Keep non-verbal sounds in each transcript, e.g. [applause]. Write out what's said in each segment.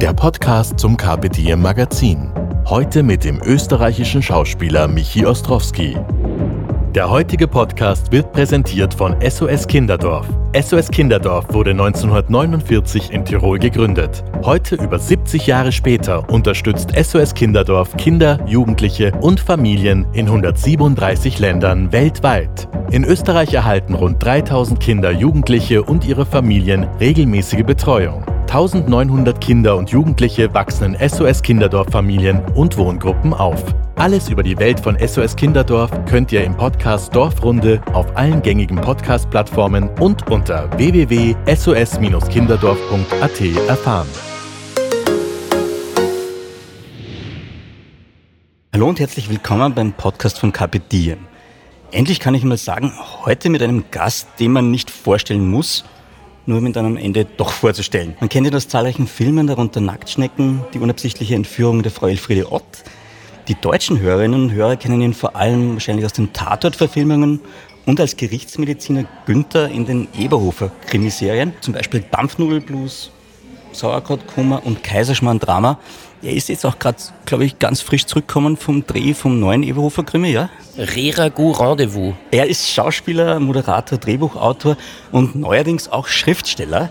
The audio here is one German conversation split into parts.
der Podcast zum Diem Magazin. Heute mit dem österreichischen Schauspieler Michi Ostrowski. Der heutige Podcast wird präsentiert von SOS Kinderdorf. SOS Kinderdorf wurde 1949 in Tirol gegründet. Heute, über 70 Jahre später, unterstützt SOS Kinderdorf Kinder, Jugendliche und Familien in 137 Ländern weltweit. In Österreich erhalten rund 3000 Kinder, Jugendliche und ihre Familien regelmäßige Betreuung. 1900 Kinder und Jugendliche wachsen in SOS Kinderdorf Familien und Wohngruppen auf. Alles über die Welt von SOS Kinderdorf könnt ihr im Podcast Dorfrunde auf allen gängigen Podcast-Plattformen und unter www.sos-kinderdorf.at erfahren. Hallo und herzlich willkommen beim Podcast von Carpe. Endlich kann ich mal sagen, heute mit einem Gast, den man nicht vorstellen muss, nur dann am Ende doch vorzustellen. Man kennt ihn aus zahlreichen Filmen, darunter Nacktschnecken, die unabsichtliche Entführung der Frau Elfriede Ott. Die deutschen Hörerinnen und Hörer kennen ihn vor allem wahrscheinlich aus den Tatort-Verfilmungen und als Gerichtsmediziner Günther in den Eberhofer-Krimiserien, zum Beispiel Dampfnudelblues, Sauerkrautkoma und Kaiserschmarrn-Drama. Er ist jetzt auch gerade, glaube ich, ganz frisch zurückgekommen vom Dreh vom neuen Eberhofer Krimi, ja? Reragu Rendezvous. Er ist Schauspieler, Moderator, Drehbuchautor und neuerdings auch Schriftsteller.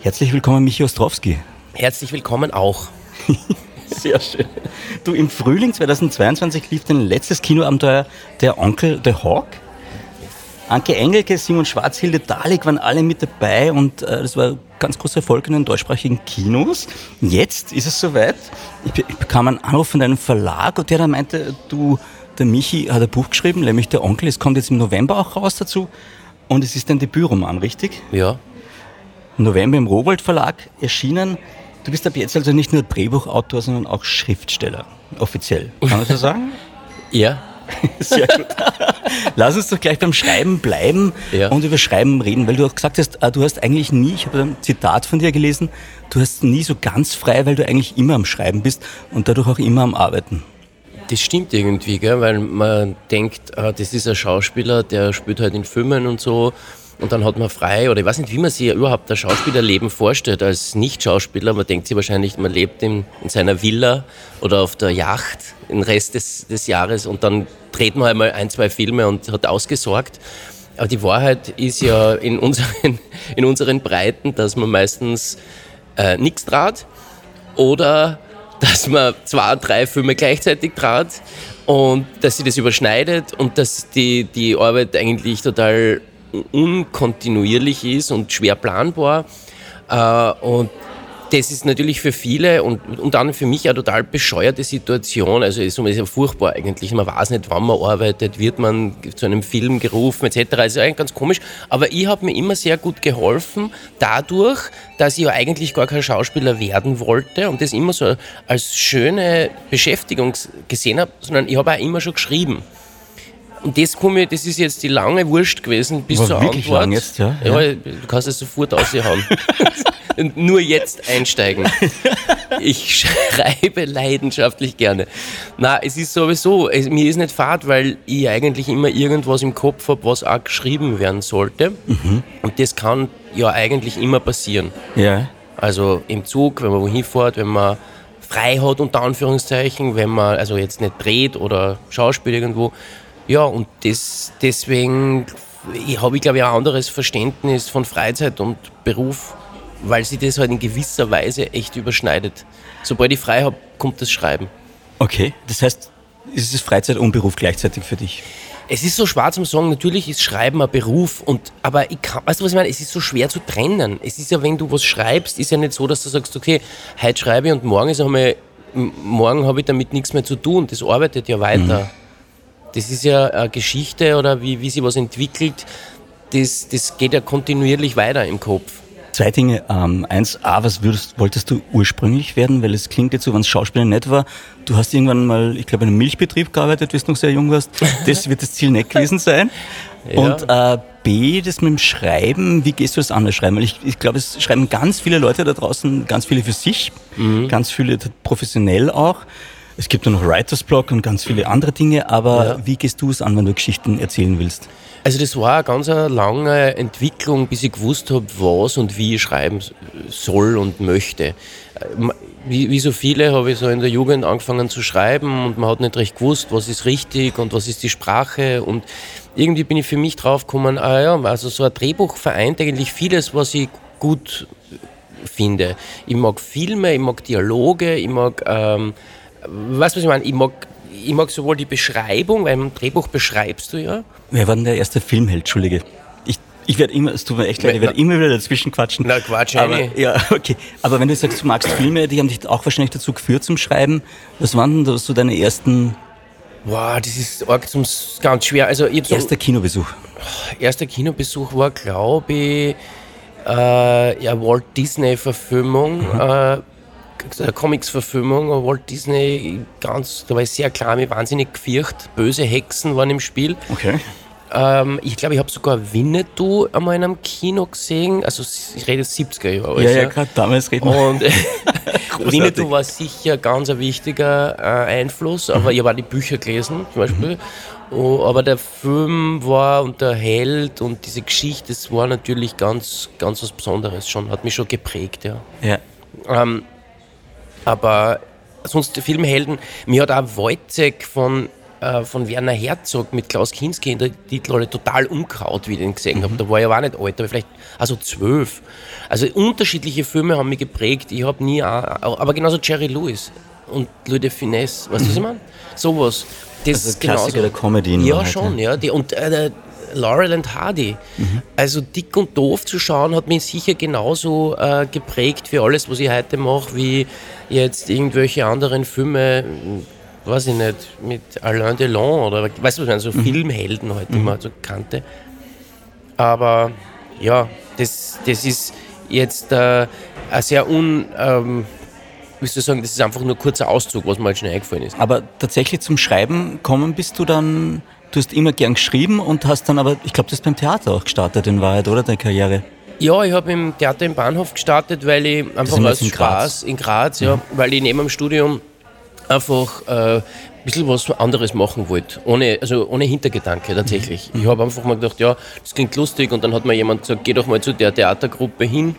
Herzlich willkommen, Michi Ostrowski. Herzlich willkommen auch. [laughs] Sehr schön. Du, im Frühling 2022 lief dein letztes Kinoabenteuer Der Onkel The Hawk. Anke Engelke, Simon Schwarzhilde, Dalek waren alle mit dabei und äh, das war ein ganz großer Erfolg in den deutschsprachigen Kinos. Jetzt ist es soweit. Ich, be- ich bekam einen Anruf von deinem Verlag und der dann meinte, du, der Michi hat ein Buch geschrieben, nämlich Der Onkel. Es kommt jetzt im November auch raus dazu und es ist dein Debütroman, richtig? Ja. Im November im Rowold Verlag erschienen. Du bist ab jetzt also nicht nur Drehbuchautor, sondern auch Schriftsteller. Offiziell. Kann man so [laughs] sagen? Ja. [laughs] Sehr gut. Lass uns doch gleich beim Schreiben bleiben Ja. und über Schreiben reden, weil du auch gesagt hast, äh, du hast eigentlich nie, ich habe ein Zitat von dir gelesen, du hast nie so ganz frei, weil du eigentlich immer am Schreiben bist und dadurch auch immer am Arbeiten. Das stimmt irgendwie, gell? weil man denkt, ah, das ist ein Schauspieler, der spielt halt in Filmen und so. Und dann hat man frei, oder ich weiß nicht, wie man sich überhaupt das Schauspielerleben vorstellt als Nicht-Schauspieler. Man denkt sich wahrscheinlich, man lebt in, in seiner Villa oder auf der Yacht den Rest des, des Jahres und dann dreht man einmal ein, zwei Filme und hat ausgesorgt. Aber die Wahrheit ist ja in unseren, [laughs] in unseren Breiten, dass man meistens äh, nichts draht oder dass man zwei, drei Filme gleichzeitig trat und dass sie das überschneidet und dass die, die Arbeit eigentlich total unkontinuierlich ist und schwer planbar. Äh, und das ist natürlich für viele und unter anderem für mich eine total bescheuerte Situation. Also es ist ja furchtbar eigentlich. Man weiß nicht, wann man arbeitet, wird man zu einem Film gerufen etc. Das ist eigentlich ganz komisch. Aber ich habe mir immer sehr gut geholfen dadurch, dass ich eigentlich gar kein Schauspieler werden wollte und das immer so als schöne Beschäftigung gesehen habe, sondern ich habe auch immer schon geschrieben. Und das, komme, das ist jetzt die lange Wurst gewesen bis War zur wirklich Antwort. lang jetzt, ja? ja. Du kannst es sofort aushauen. [laughs] Nur jetzt einsteigen. Ich schreibe leidenschaftlich gerne. Na, es ist sowieso, es, mir ist nicht fad, weil ich eigentlich immer irgendwas im Kopf habe, was auch geschrieben werden sollte. Und das kann ja eigentlich immer passieren. Ja. Also im Zug, wenn man wohin fährt, wenn man frei hat, unter Anführungszeichen, wenn man also jetzt nicht dreht oder Schauspiel irgendwo. Ja, und das, deswegen habe ich, glaube ich, ein anderes Verständnis von Freizeit und Beruf, weil sich das halt in gewisser Weise echt überschneidet. Sobald ich frei habe, kommt das Schreiben. Okay, das heißt, ist es Freizeit und Beruf gleichzeitig für dich? Es ist so schwer zum Sagen, natürlich ist Schreiben ein Beruf, und, aber ich kann, weißt du, was ich meine? Es ist so schwer zu trennen. Es ist ja, wenn du was schreibst, ist ja nicht so, dass du sagst, okay, heute schreibe ich und morgen ist einmal, morgen habe ich damit nichts mehr zu tun. Das arbeitet ja weiter. Das ist ja eine Geschichte oder wie, wie sich was entwickelt, das, das geht ja kontinuierlich weiter im Kopf. Zwei Dinge. Ähm, eins, A, was würdest, wolltest du ursprünglich werden? Weil es klingt jetzt so, wenn es Schauspieler nicht war. Du hast irgendwann mal, ich glaube, in einem Milchbetrieb gearbeitet, wie du noch sehr jung warst. Das wird das Ziel nicht gewesen sein. [laughs] Ja. Und äh, B, das mit dem Schreiben, wie gehst du das an, das Schreiben? Weil ich, ich glaube, es schreiben ganz viele Leute da draußen, ganz viele für sich, mhm. ganz viele professionell auch. Es gibt nur noch Writers Block und ganz viele andere Dinge, aber ja. wie gehst du es an, wenn du Geschichten erzählen willst? Also das war eine ganz lange Entwicklung, bis ich gewusst habe, was und wie ich schreiben soll und möchte. Wie, wie so viele habe ich so in der Jugend angefangen zu schreiben und man hat nicht recht gewusst, was ist richtig und was ist die Sprache und irgendwie bin ich für mich draufgekommen, ah ja, also so ein Drehbuch vereint eigentlich vieles, was ich gut finde. Ich mag Filme, ich mag Dialoge, ich mag, ähm, was ich meine? Ich mag ich mag sowohl die Beschreibung, weil im Drehbuch beschreibst du ja. Wer war denn der erste Filmheld, Entschuldige? Ich, ich werde immer, es tut mir echt leid, ich werde immer wieder dazwischen quatschen. Na, Quatsch, aber, Ja, [laughs] okay. Aber wenn du sagst, du magst Filme, die haben dich auch wahrscheinlich dazu geführt zum Schreiben. Was waren denn so deine ersten Wow, das ist arg zum, ganz schwer. Also, ich erster so, Kinobesuch. Erster Kinobesuch war, glaube ich, äh, ja, Walt Disney-Verfilmung. Mhm. Äh, Comics-Verfilmung, Walt Disney, ganz, da war ich sehr klar, mir wahnsinnig gefürcht. Böse Hexen waren im Spiel. Okay. Ähm, ich glaube, ich habe sogar Winnetou einmal in einem Kino gesehen. Also, ich rede 70er Jahre. Ja, ja, gerade damals reden wir. Und [laughs] [laughs] Winnetou war sicher ganz ein wichtiger äh, Einfluss, aber mhm. ich habe auch die Bücher gelesen, zum Beispiel. Mhm. Oh, aber der Film war und der Held und diese Geschichte, das war natürlich ganz, ganz was Besonderes schon, hat mich schon geprägt, ja. ja. Ähm, aber sonst die Filmhelden, mir hat auch Wojciech von, äh, von Werner Herzog mit Klaus Kinski in der Titelrolle total umkraut, wie ich den gesehen mhm. habe. Da war ich aber auch nicht alt, aber vielleicht also zwölf. Also unterschiedliche Filme haben mich geprägt. Ich habe nie, auch, aber genauso Jerry Lewis und Louis de Finesse, weißt du, was ich mhm. meine? Sowas. Das also Klassiker genauso, der Comedy. Ja, schon, ja. Die, und äh, Laurel and Hardy. Mhm. Also dick und doof zu schauen, hat mich sicher genauso äh, geprägt für alles, was ich heute mache, wie jetzt irgendwelche anderen Filme, weiß ich nicht, mit Alain Delon oder weißt du, was meine, so mhm. Filmhelden halt, die mhm. man so kannte. Aber ja, das, das ist jetzt äh, ein sehr un. Ähm, soll ich sagen, das ist einfach nur ein kurzer Auszug, was mir halt schnell eingefallen ist. Aber tatsächlich zum Schreiben kommen bist du dann du hast immer gern geschrieben und hast dann aber, ich glaube, du hast beim Theater auch gestartet in Wahrheit, oder, deine Karriere? Ja, ich habe im Theater im Bahnhof gestartet, weil ich einfach aus in Spaß Graz. in Graz, ja, mhm. weil ich neben dem Studium einfach äh, ein bisschen was anderes machen wollte, ohne, also ohne Hintergedanke tatsächlich. Mhm. Ich habe einfach mal gedacht, ja, das klingt lustig und dann hat mir jemand gesagt, geh doch mal zu der Theatergruppe hin,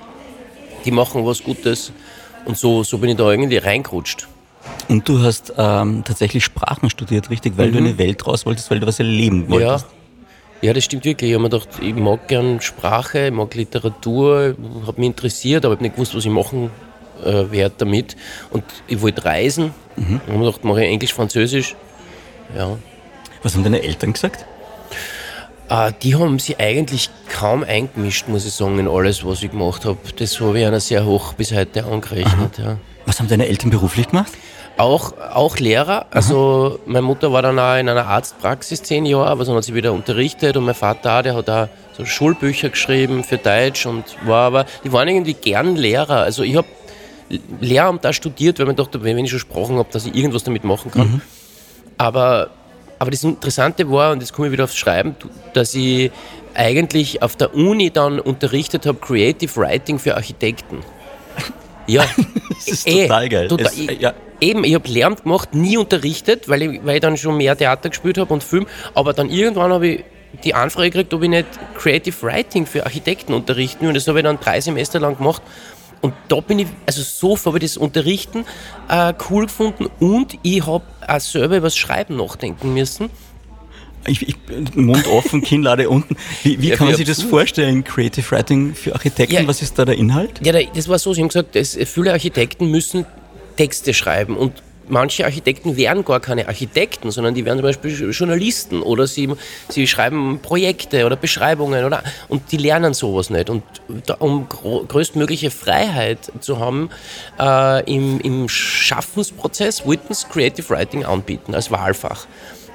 die machen was Gutes und so, so bin ich da irgendwie reingerutscht. Und du hast ähm, tatsächlich Sprachen studiert, richtig, weil mhm. du in die Welt raus wolltest, weil du was erleben wolltest. Ja. ja, das stimmt wirklich. Ich habe mir gedacht, ich mag gern Sprache, ich mag Literatur, habe mich interessiert, aber ich habe nicht gewusst, was ich machen äh, werde damit. Und ich wollte reisen. Mhm. Und habe mir gedacht, mache ich Englisch, Französisch. Ja. Was haben deine Eltern gesagt? Uh, die haben sich eigentlich kaum eingemischt, muss ich sagen, in alles, was ich gemacht habe. Das habe ich einer sehr hoch bis heute angerechnet. Ja. Was haben deine Eltern beruflich gemacht? Auch, auch Lehrer. Also meine Mutter war dann auch in einer Arztpraxis zehn Jahre, aber dann hat sie wieder unterrichtet und mein Vater, der hat auch so Schulbücher geschrieben für Deutsch und war aber, die waren irgendwie gern Lehrer. Also ich habe Lehramt da studiert, weil man dachte, wenn ich schon Sprachen habe, dass ich irgendwas damit machen kann. Mhm. Aber, aber das Interessante war, und jetzt komme ich wieder aufs Schreiben, dass ich eigentlich auf der Uni dann unterrichtet habe Creative Writing für Architekten. [laughs] Ja. [laughs] das ist eh, total geil. Total, es, ja. Eben, ich habe Lehramt gemacht, nie unterrichtet, weil ich, weil ich dann schon mehr Theater gespielt habe und Film. Aber dann irgendwann habe ich die Anfrage gekriegt, ob ich nicht Creative Writing für Architekten unterrichten will. Und das habe ich dann drei Semester lang gemacht. Und da bin ich, also so habe ich das Unterrichten äh, cool gefunden und ich habe auch selber über das Schreiben nachdenken müssen. Ich, ich, Mund offen, Kinnlade unten. Wie, wie ja, kann man sich das vorstellen, Creative Writing für Architekten? Ja, Was ist da der Inhalt? Ja, das war so, Sie haben gesagt, es, viele Architekten müssen Texte schreiben und manche Architekten wären gar keine Architekten, sondern die wären zum Beispiel Journalisten oder sie, sie schreiben Projekte oder Beschreibungen oder, und die lernen sowas nicht. Und da, um größtmögliche Freiheit zu haben äh, im, im Schaffensprozess, sie Creative Writing anbieten als Wahlfach.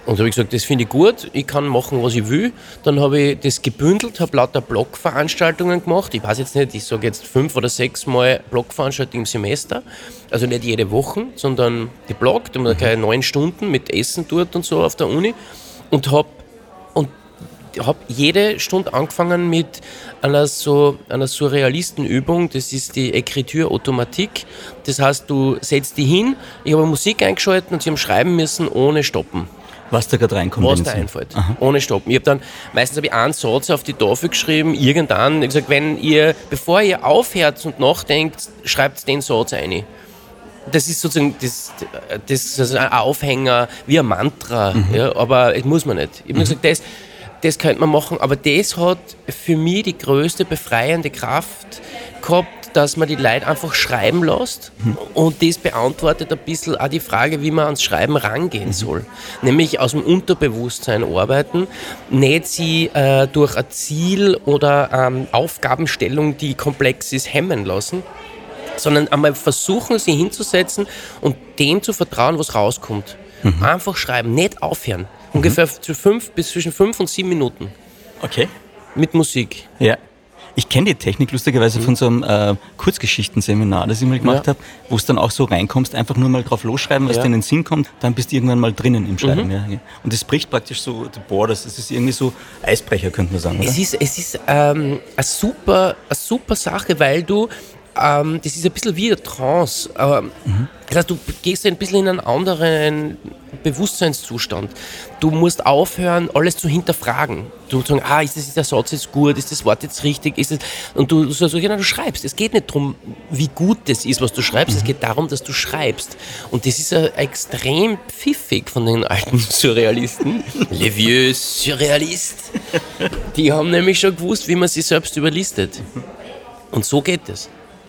Und habe ich gesagt, das finde ich gut, ich kann machen, was ich will. Dann habe ich das gebündelt, habe lauter Blogveranstaltungen gemacht. Ich weiß jetzt nicht, ich sage jetzt fünf oder sechs Mal Blogveranstaltungen im Semester. Also nicht jede Woche, sondern die Blog, da haben wir neun Stunden mit Essen dort und so auf der Uni. Und habe und hab jede Stunde angefangen mit einer, so, einer Surrealistenübung, das ist die Écriture Automatique. Das heißt, du setzt die hin, ich habe Musik eingeschaltet und sie haben schreiben müssen ohne Stoppen. Was da gerade reinkommt. Was da einfällt. Aha. Ohne Stoppen. Ich habe dann, meistens habe ich einen Satz auf die Tafel geschrieben, irgendwann, ich gesagt, wenn ihr, bevor ihr aufhört und nachdenkt, schreibt den Satz ein. Das ist sozusagen das, das ist ein Aufhänger, wie ein Mantra, mhm. ja, aber das muss man nicht. Ich habe mhm. gesagt, das, das könnte man machen, aber das hat für mich die größte befreiende Kraft gehabt, dass man die Leute einfach schreiben lässt mhm. und das beantwortet ein bisschen auch die Frage, wie man ans Schreiben rangehen mhm. soll. Nämlich aus dem Unterbewusstsein arbeiten, nicht sie äh, durch ein Ziel oder ähm, Aufgabenstellung, die komplex ist, hemmen lassen, sondern einmal versuchen, sie hinzusetzen und dem zu vertrauen, was rauskommt. Mhm. Einfach schreiben, nicht aufhören. Mhm. Ungefähr zu fünf, bis zwischen fünf und sieben Minuten. Okay. Mit Musik. Ja. Ich kenne die Technik lustigerweise mhm. von so einem äh, Kurzgeschichtenseminar, das ich mal gemacht ja. habe, wo es dann auch so reinkommst, einfach nur mal drauf losschreiben, was ja. dir in den Sinn kommt, dann bist du irgendwann mal drinnen im Schreiben. Mhm. Ja. Und das bricht praktisch so die Borders, das ist irgendwie so Eisbrecher, könnte man sagen. Oder? Es ist, es ist ähm, eine, super, eine super Sache, weil du ähm, das ist ein bisschen wie eine Trance. Aber, mhm. Das heißt, du gehst ein bisschen in einen anderen Bewusstseinszustand. Du musst aufhören, alles zu hinterfragen. Du sagen, ah, ist, das, der Satz jetzt gut, ist das Wort jetzt richtig, ist es und du, du, also, genau, du schreibst. Es geht nicht darum, wie gut das ist, was du schreibst, mhm. es geht darum, dass du schreibst. Und das ist ja extrem pfiffig von den alten [laughs] Surrealisten. Les vieux Surrealistes. Die haben nämlich schon gewusst, wie man sich selbst überlistet. Und so geht es.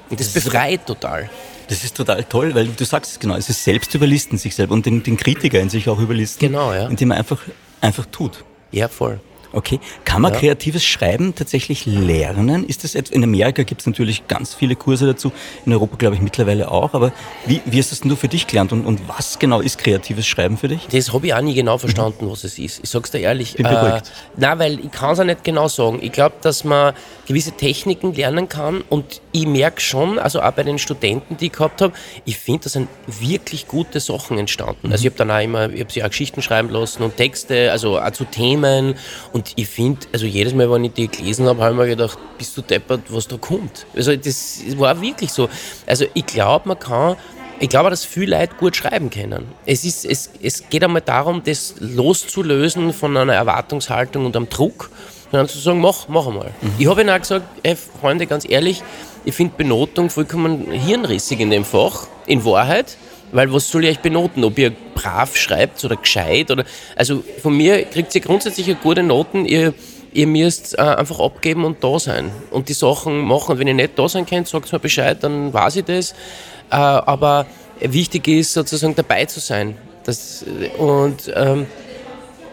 Und das, das befreit total. Das ist total toll, weil du sagst es genau, es ist selbst überlisten sich selber und den, den Kritiker in sich auch überlisten. Genau, ja. Indem man einfach, einfach tut. Ja, voll. Okay. Kann man ja. kreatives Schreiben tatsächlich lernen? Ist das in Amerika gibt es natürlich ganz viele Kurse dazu, in Europa glaube ich mittlerweile auch, aber wie, wie hast das denn du für dich gelernt und, und was genau ist kreatives Schreiben für dich? Das habe ich auch nie genau verstanden, mhm. was es ist. Ich sag's dir ehrlich. Bin beruhigt. Äh, nein, weil ich kann es auch nicht genau sagen. Ich glaube, dass man gewisse Techniken lernen kann und ich merke schon, also auch bei den Studenten, die ich gehabt habe, ich finde, da sind wirklich gute Sachen entstanden. Mhm. Also ich habe dann auch immer, ich habe sie auch Geschichten schreiben lassen und Texte, also auch zu Themen und und ich finde, also jedes Mal, wenn ich die gelesen habe, habe ich mir gedacht, bist du deppert, was da kommt. Also das war wirklich so. Also ich glaube, man kann ich glaube, dass viele Leute gut schreiben können. Es, ist, es, es geht einmal darum, das loszulösen von einer Erwartungshaltung und einem Druck, sondern zu sagen, mach, mach einmal. Mhm. Ich habe ihnen auch gesagt, ey, Freunde, ganz ehrlich, ich finde Benotung vollkommen hirnrissig in dem Fach, in Wahrheit. Weil was soll ich euch benoten? Ob ihr brav schreibt oder gescheit? Oder, also von mir kriegt ihr grundsätzlich gute Noten. Ihr, ihr müsst äh, einfach abgeben und da sein. Und die Sachen machen. Und wenn ihr nicht da sein könnt, sagt mir Bescheid, dann weiß ich das. Äh, aber wichtig ist sozusagen dabei zu sein. Das, und, ähm,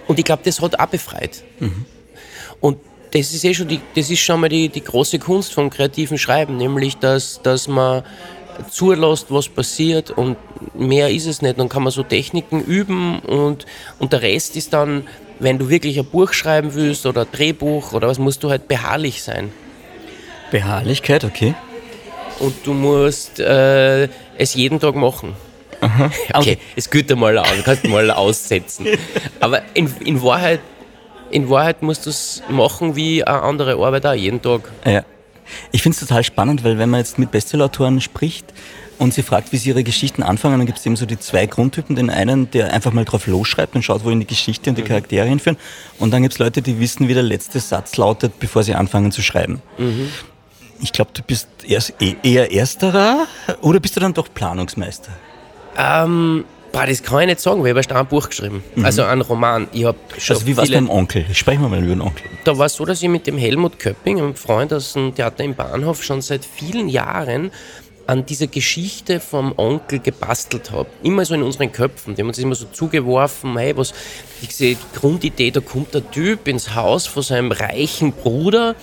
und ich glaube, das hat auch befreit. Mhm. Und das ist eh schon, die, das ist schon mal die, die große Kunst vom kreativen Schreiben, nämlich dass, dass man zulässt, was passiert und mehr ist es nicht. Dann kann man so Techniken üben und, und der Rest ist dann, wenn du wirklich ein Buch schreiben willst oder ein Drehbuch oder was, musst du halt beharrlich sein. Beharrlichkeit, okay. Und du musst äh, es jeden Tag machen. Aha. [laughs] Okay, es geht einmal aus, du kannst mal [laughs] aussetzen. Aber in, in, Wahrheit, in Wahrheit musst du es machen wie eine andere Arbeit auch, jeden Tag. Ja. Ich finde es total spannend, weil wenn man jetzt mit Bestsellerautoren spricht und sie fragt, wie sie ihre Geschichten anfangen, dann gibt es eben so die zwei Grundtypen. Den einen, der einfach mal drauf losschreibt und schaut, wohin die Geschichte und die mhm. Charaktere hinführen. Und dann gibt es Leute, die wissen, wie der letzte Satz lautet, bevor sie anfangen zu schreiben. Mhm. Ich glaube, du bist e-, eher Ersterer oder bist du dann doch Planungsmeister? Ähm, Boah, das kann ich nicht sagen, weil ich habe erst ein Buch geschrieben. Mhm. Also ein Roman. Ich hab schon also wie war es beim Onkel? Sprechen wir mal über den Onkel. Da war es so, dass ich mit dem Helmut Köpping, einem Freund aus dem Theater im Bahnhof, schon seit vielen Jahren an dieser Geschichte vom Onkel gebastelt habe. Immer so in unseren Köpfen. Die haben uns immer so zugeworfen, hey, was, diese Grundidee, da kommt der Typ ins Haus von seinem reichen Bruder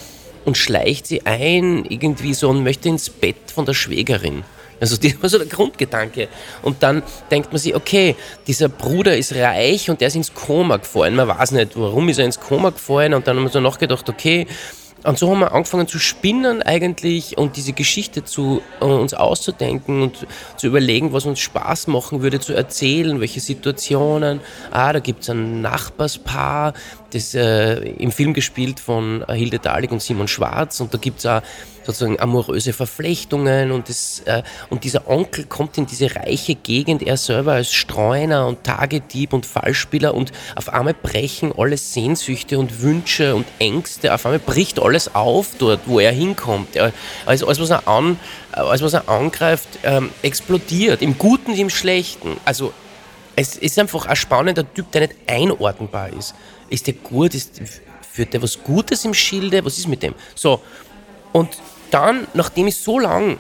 und schleicht sie ein, irgendwie so und möchte ins Bett von der Schwägerin. Also das [laughs] war so der Grundgedanke. Und dann denkt man sich, okay, dieser Bruder ist reich und der ist ins Koma gefallen. Man weiß nicht, warum ist er ins Koma gefallen. Und dann haben wir so nachgedacht, okay, und so haben wir angefangen zu spinnen eigentlich und diese Geschichte zu uh, uns auszudenken und zu überlegen, was uns Spaß machen würde zu erzählen, welche Situationen. Ah, da gibt es ein Nachbarspaar, das äh, im Film gespielt von Hilde Dalig und Simon Schwarz und da gibt es auch sozusagen amoröse Verflechtungen und, das, äh, und dieser Onkel kommt in diese reiche Gegend, er selber als Streuner und Tagedieb und Fallspieler und auf einmal brechen alle Sehnsüchte und Wünsche und Ängste, auf einmal bricht alles auf dort, wo er hinkommt. Er, alles, alles, was er, an, alles, was er angreift, ähm, explodiert, im Guten wie im Schlechten. Also es ist einfach ein spannender Typ, der nicht einordnbar ist. Ist der gut? Ist, führt der was Gutes im Schilde? Was ist mit dem? So, und dann, nachdem ich so lange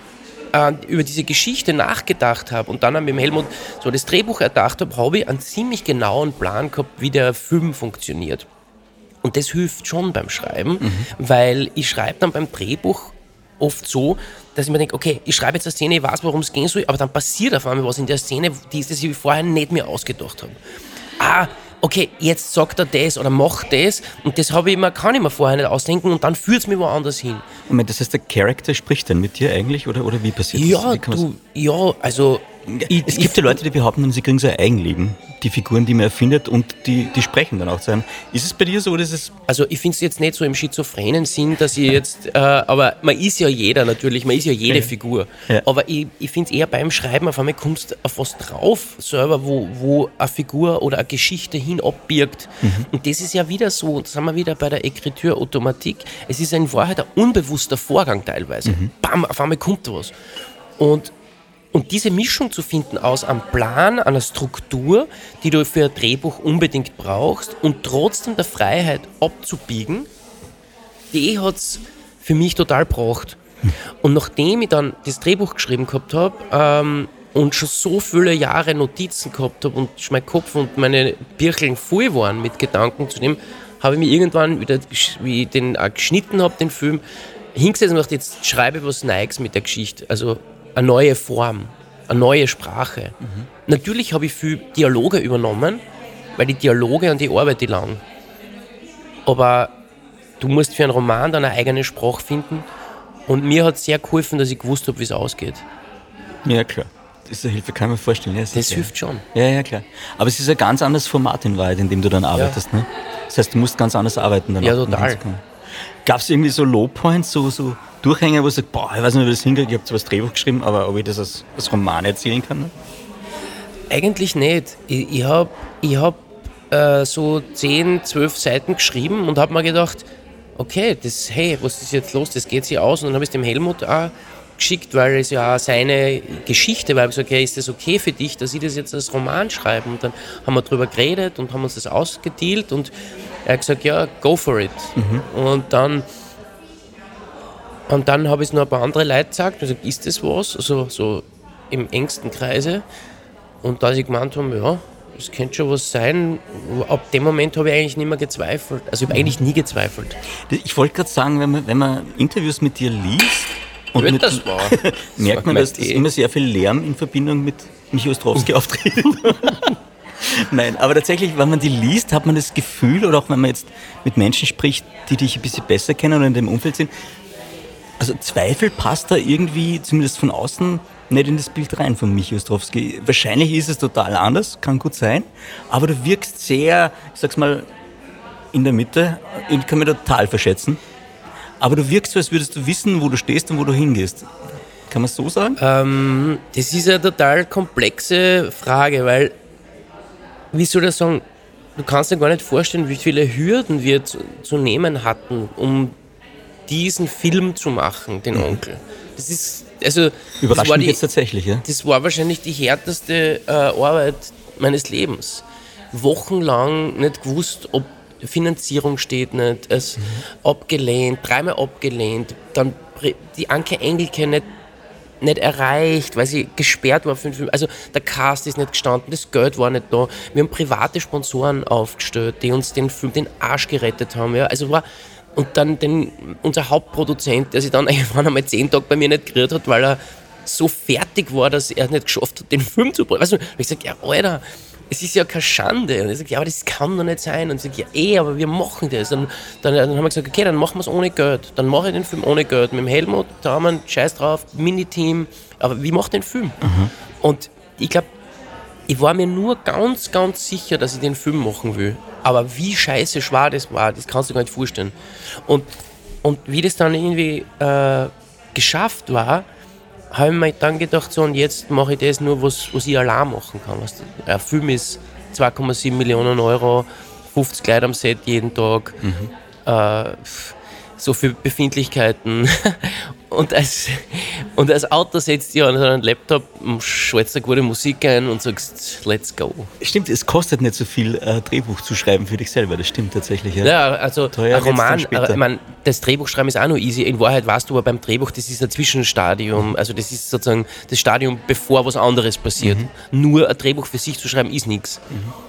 äh, über diese Geschichte nachgedacht habe und dann mit dem Helmut so das Drehbuch erdacht habe, habe ich einen ziemlich genauen Plan gehabt, wie der Film funktioniert. Und das hilft schon beim Schreiben, mhm. weil ich schreibe dann beim Drehbuch oft so, dass ich mir denke, okay, ich schreibe jetzt eine Szene, ich weiß, worum es gehen soll, aber dann passiert auf einmal was in der Szene, die, das ich vorher nicht mehr ausgedacht habe. Ah, okay, jetzt sagt er das oder macht das und das habe ich mir, kann ich mir vorher nicht ausdenken und dann führt es mich woanders hin. Moment, das heißt, der Charakter spricht dann mit dir eigentlich oder, oder wie passiert ja, das? Du, ja, also es gibt ja Leute, die behaupten, sie kriegen so ein Eigenleben. Die Figuren, die man erfindet und die, die sprechen dann auch zu einem. Ist es bei dir so oder ist es. Also ich finde es jetzt nicht so im schizophrenen Sinn, dass ich jetzt, äh, aber man ist ja jeder natürlich, man ist ja jede ja. Figur. Ja. Aber ich, ich finde es eher beim Schreiben, auf einmal kommst du auf was drauf, selber, wo, wo eine Figur oder eine Geschichte hin abbirgt. Mhm. Und das ist ja wieder so, da sind wir wieder bei der Ekritur-Automatik. Es ist in Wahrheit ein unbewusster Vorgang teilweise. Mhm. Bam, auf einmal kommt was. Und und diese Mischung zu finden aus einem Plan, einer Struktur, die du für ein Drehbuch unbedingt brauchst und trotzdem der Freiheit abzubiegen, die hat es für mich total braucht. Und nachdem ich dann das Drehbuch geschrieben gehabt habe ähm, und schon so viele Jahre Notizen gehabt habe und mein Kopf und meine Bircheln voll waren mit Gedanken zu dem, habe ich mich irgendwann wieder, wie ich den auch geschnitten habe, den Film, hingesetzt und gedacht, jetzt schreibe ich was Neues mit der Geschichte. Also eine neue Form, eine neue Sprache. Mhm. Natürlich habe ich viel Dialoge übernommen, weil die Dialoge und die Arbeit die lang. Aber du musst für einen Roman dann eine eigene Sprache finden. Und mir hat es sehr geholfen, dass ich gewusst habe, wie es ausgeht. Ja, klar. Das Hilfe, kann ich mir vorstellen. Ja, das hilft schon. Ja, ja, klar. Aber es ist ein ganz anderes Format in Wahrheit, in dem du dann arbeitest. Ja. Ne? Das heißt, du musst ganz anders arbeiten. Dann ja, total. Gab es irgendwie so Low-Points, so, so Durchhänger, wo du sagst, boah, ich weiß nicht, wie das hingeht, ich habe zwar das Drehbuch geschrieben, aber ob ich das als, als Roman erzählen kann? Ne? Eigentlich nicht. Ich, ich habe ich hab, äh, so 10, 12 Seiten geschrieben und habe mir gedacht, okay, das, hey, was ist jetzt los, das geht sich aus. Und dann habe ich es dem Helmut auch geschickt, weil es ja seine Geschichte war. Ich habe gesagt, okay, ist das okay für dich, dass ich das jetzt als Roman schreibe? Und dann haben wir darüber geredet und haben uns das ausgedealt und er hat gesagt, ja, go for it. Mhm. Und dann und dann habe ich es noch ein paar andere Leute gesagt, also ist das was? Also so im engsten Kreise. Und da sie gemeint haben, ja, das könnte schon was sein, ab dem Moment habe ich eigentlich nicht mehr gezweifelt. Also ich habe eigentlich nie gezweifelt. Ich wollte gerade sagen, wenn man, wenn man Interviews mit dir liest, und mit, das war, [laughs] merkt man, dass das immer sehr viel Lärm in Verbindung mit Michi Ostrowski auftritt. [laughs] Nein, aber tatsächlich, wenn man die liest, hat man das Gefühl, oder auch wenn man jetzt mit Menschen spricht, die dich ein bisschen besser kennen oder in dem Umfeld sind, also Zweifel passt da irgendwie, zumindest von außen, nicht in das Bild rein von Michi Ostrowski. Wahrscheinlich ist es total anders, kann gut sein, aber du wirkst sehr, ich sag's mal, in der Mitte. Ich kann mich total verschätzen. Aber du wirkst so, als würdest du wissen, wo du stehst und wo du hingehst. Kann man es so sagen? Ähm, das ist eine total komplexe Frage, weil, wie soll ich sagen, du kannst dir gar nicht vorstellen, wie viele Hürden wir zu, zu nehmen hatten, um diesen Film zu machen, den mhm. Onkel. Das ist, also. Überraschend das jetzt tatsächlich, ja? Das war wahrscheinlich die härteste äh, Arbeit meines Lebens. Wochenlang nicht gewusst, ob Finanzierung steht nicht, es mhm. abgelehnt, dreimal abgelehnt, dann die Anke Engelke nicht, nicht erreicht, weil sie gesperrt war. Also der Cast ist nicht gestanden, das Geld war nicht da. Wir haben private Sponsoren aufgestellt, die uns den Film den Arsch gerettet haben. Ja. Also war und dann den, unser Hauptproduzent, der sich dann [laughs] irgendwann einmal zehn Tage bei mir nicht gerührt hat, weil er so fertig war, dass er es nicht geschafft hat, den Film zu bringen. Weißt du, ich sage, ja, Alter, es ist ja keine Schande. Und ich sage, ja, aber das kann doch nicht sein. Und ich sage, ja, eh, aber wir machen das. Und dann, dann haben wir gesagt, okay, dann machen wir es ohne Geld. Dann mache ich den Film ohne Geld. Mit dem Helmut, da haben wir einen Scheiß drauf, Miniteam. Aber wie macht den Film? Mhm. Und ich glaube, ich war mir nur ganz, ganz sicher, dass ich den Film machen will. Aber wie scheiße schwer das war, das kannst du gar nicht vorstellen. Und, und wie das dann irgendwie äh, geschafft war, habe ich mir dann gedacht, so und jetzt mache ich das nur, was, was ich allein machen kann. Was, ein Film ist 2,7 Millionen Euro, 50 Leute am Set jeden Tag. Mhm. Äh, so viele Befindlichkeiten. [laughs] Und als, und als Autor setzt du an einen Laptop, schaltest eine gute Musik ein und sagst, let's go. Stimmt, es kostet nicht so viel, ein Drehbuch zu schreiben für dich selber, das stimmt tatsächlich. Ja, ja also Teuer ein Roman, ich meine, das Drehbuchschreiben ist auch noch easy. In Wahrheit weißt du aber beim Drehbuch, das ist ein Zwischenstadium, also das ist sozusagen das Stadium, bevor was anderes passiert. Mhm. Nur ein Drehbuch für sich zu schreiben ist nichts. Mhm.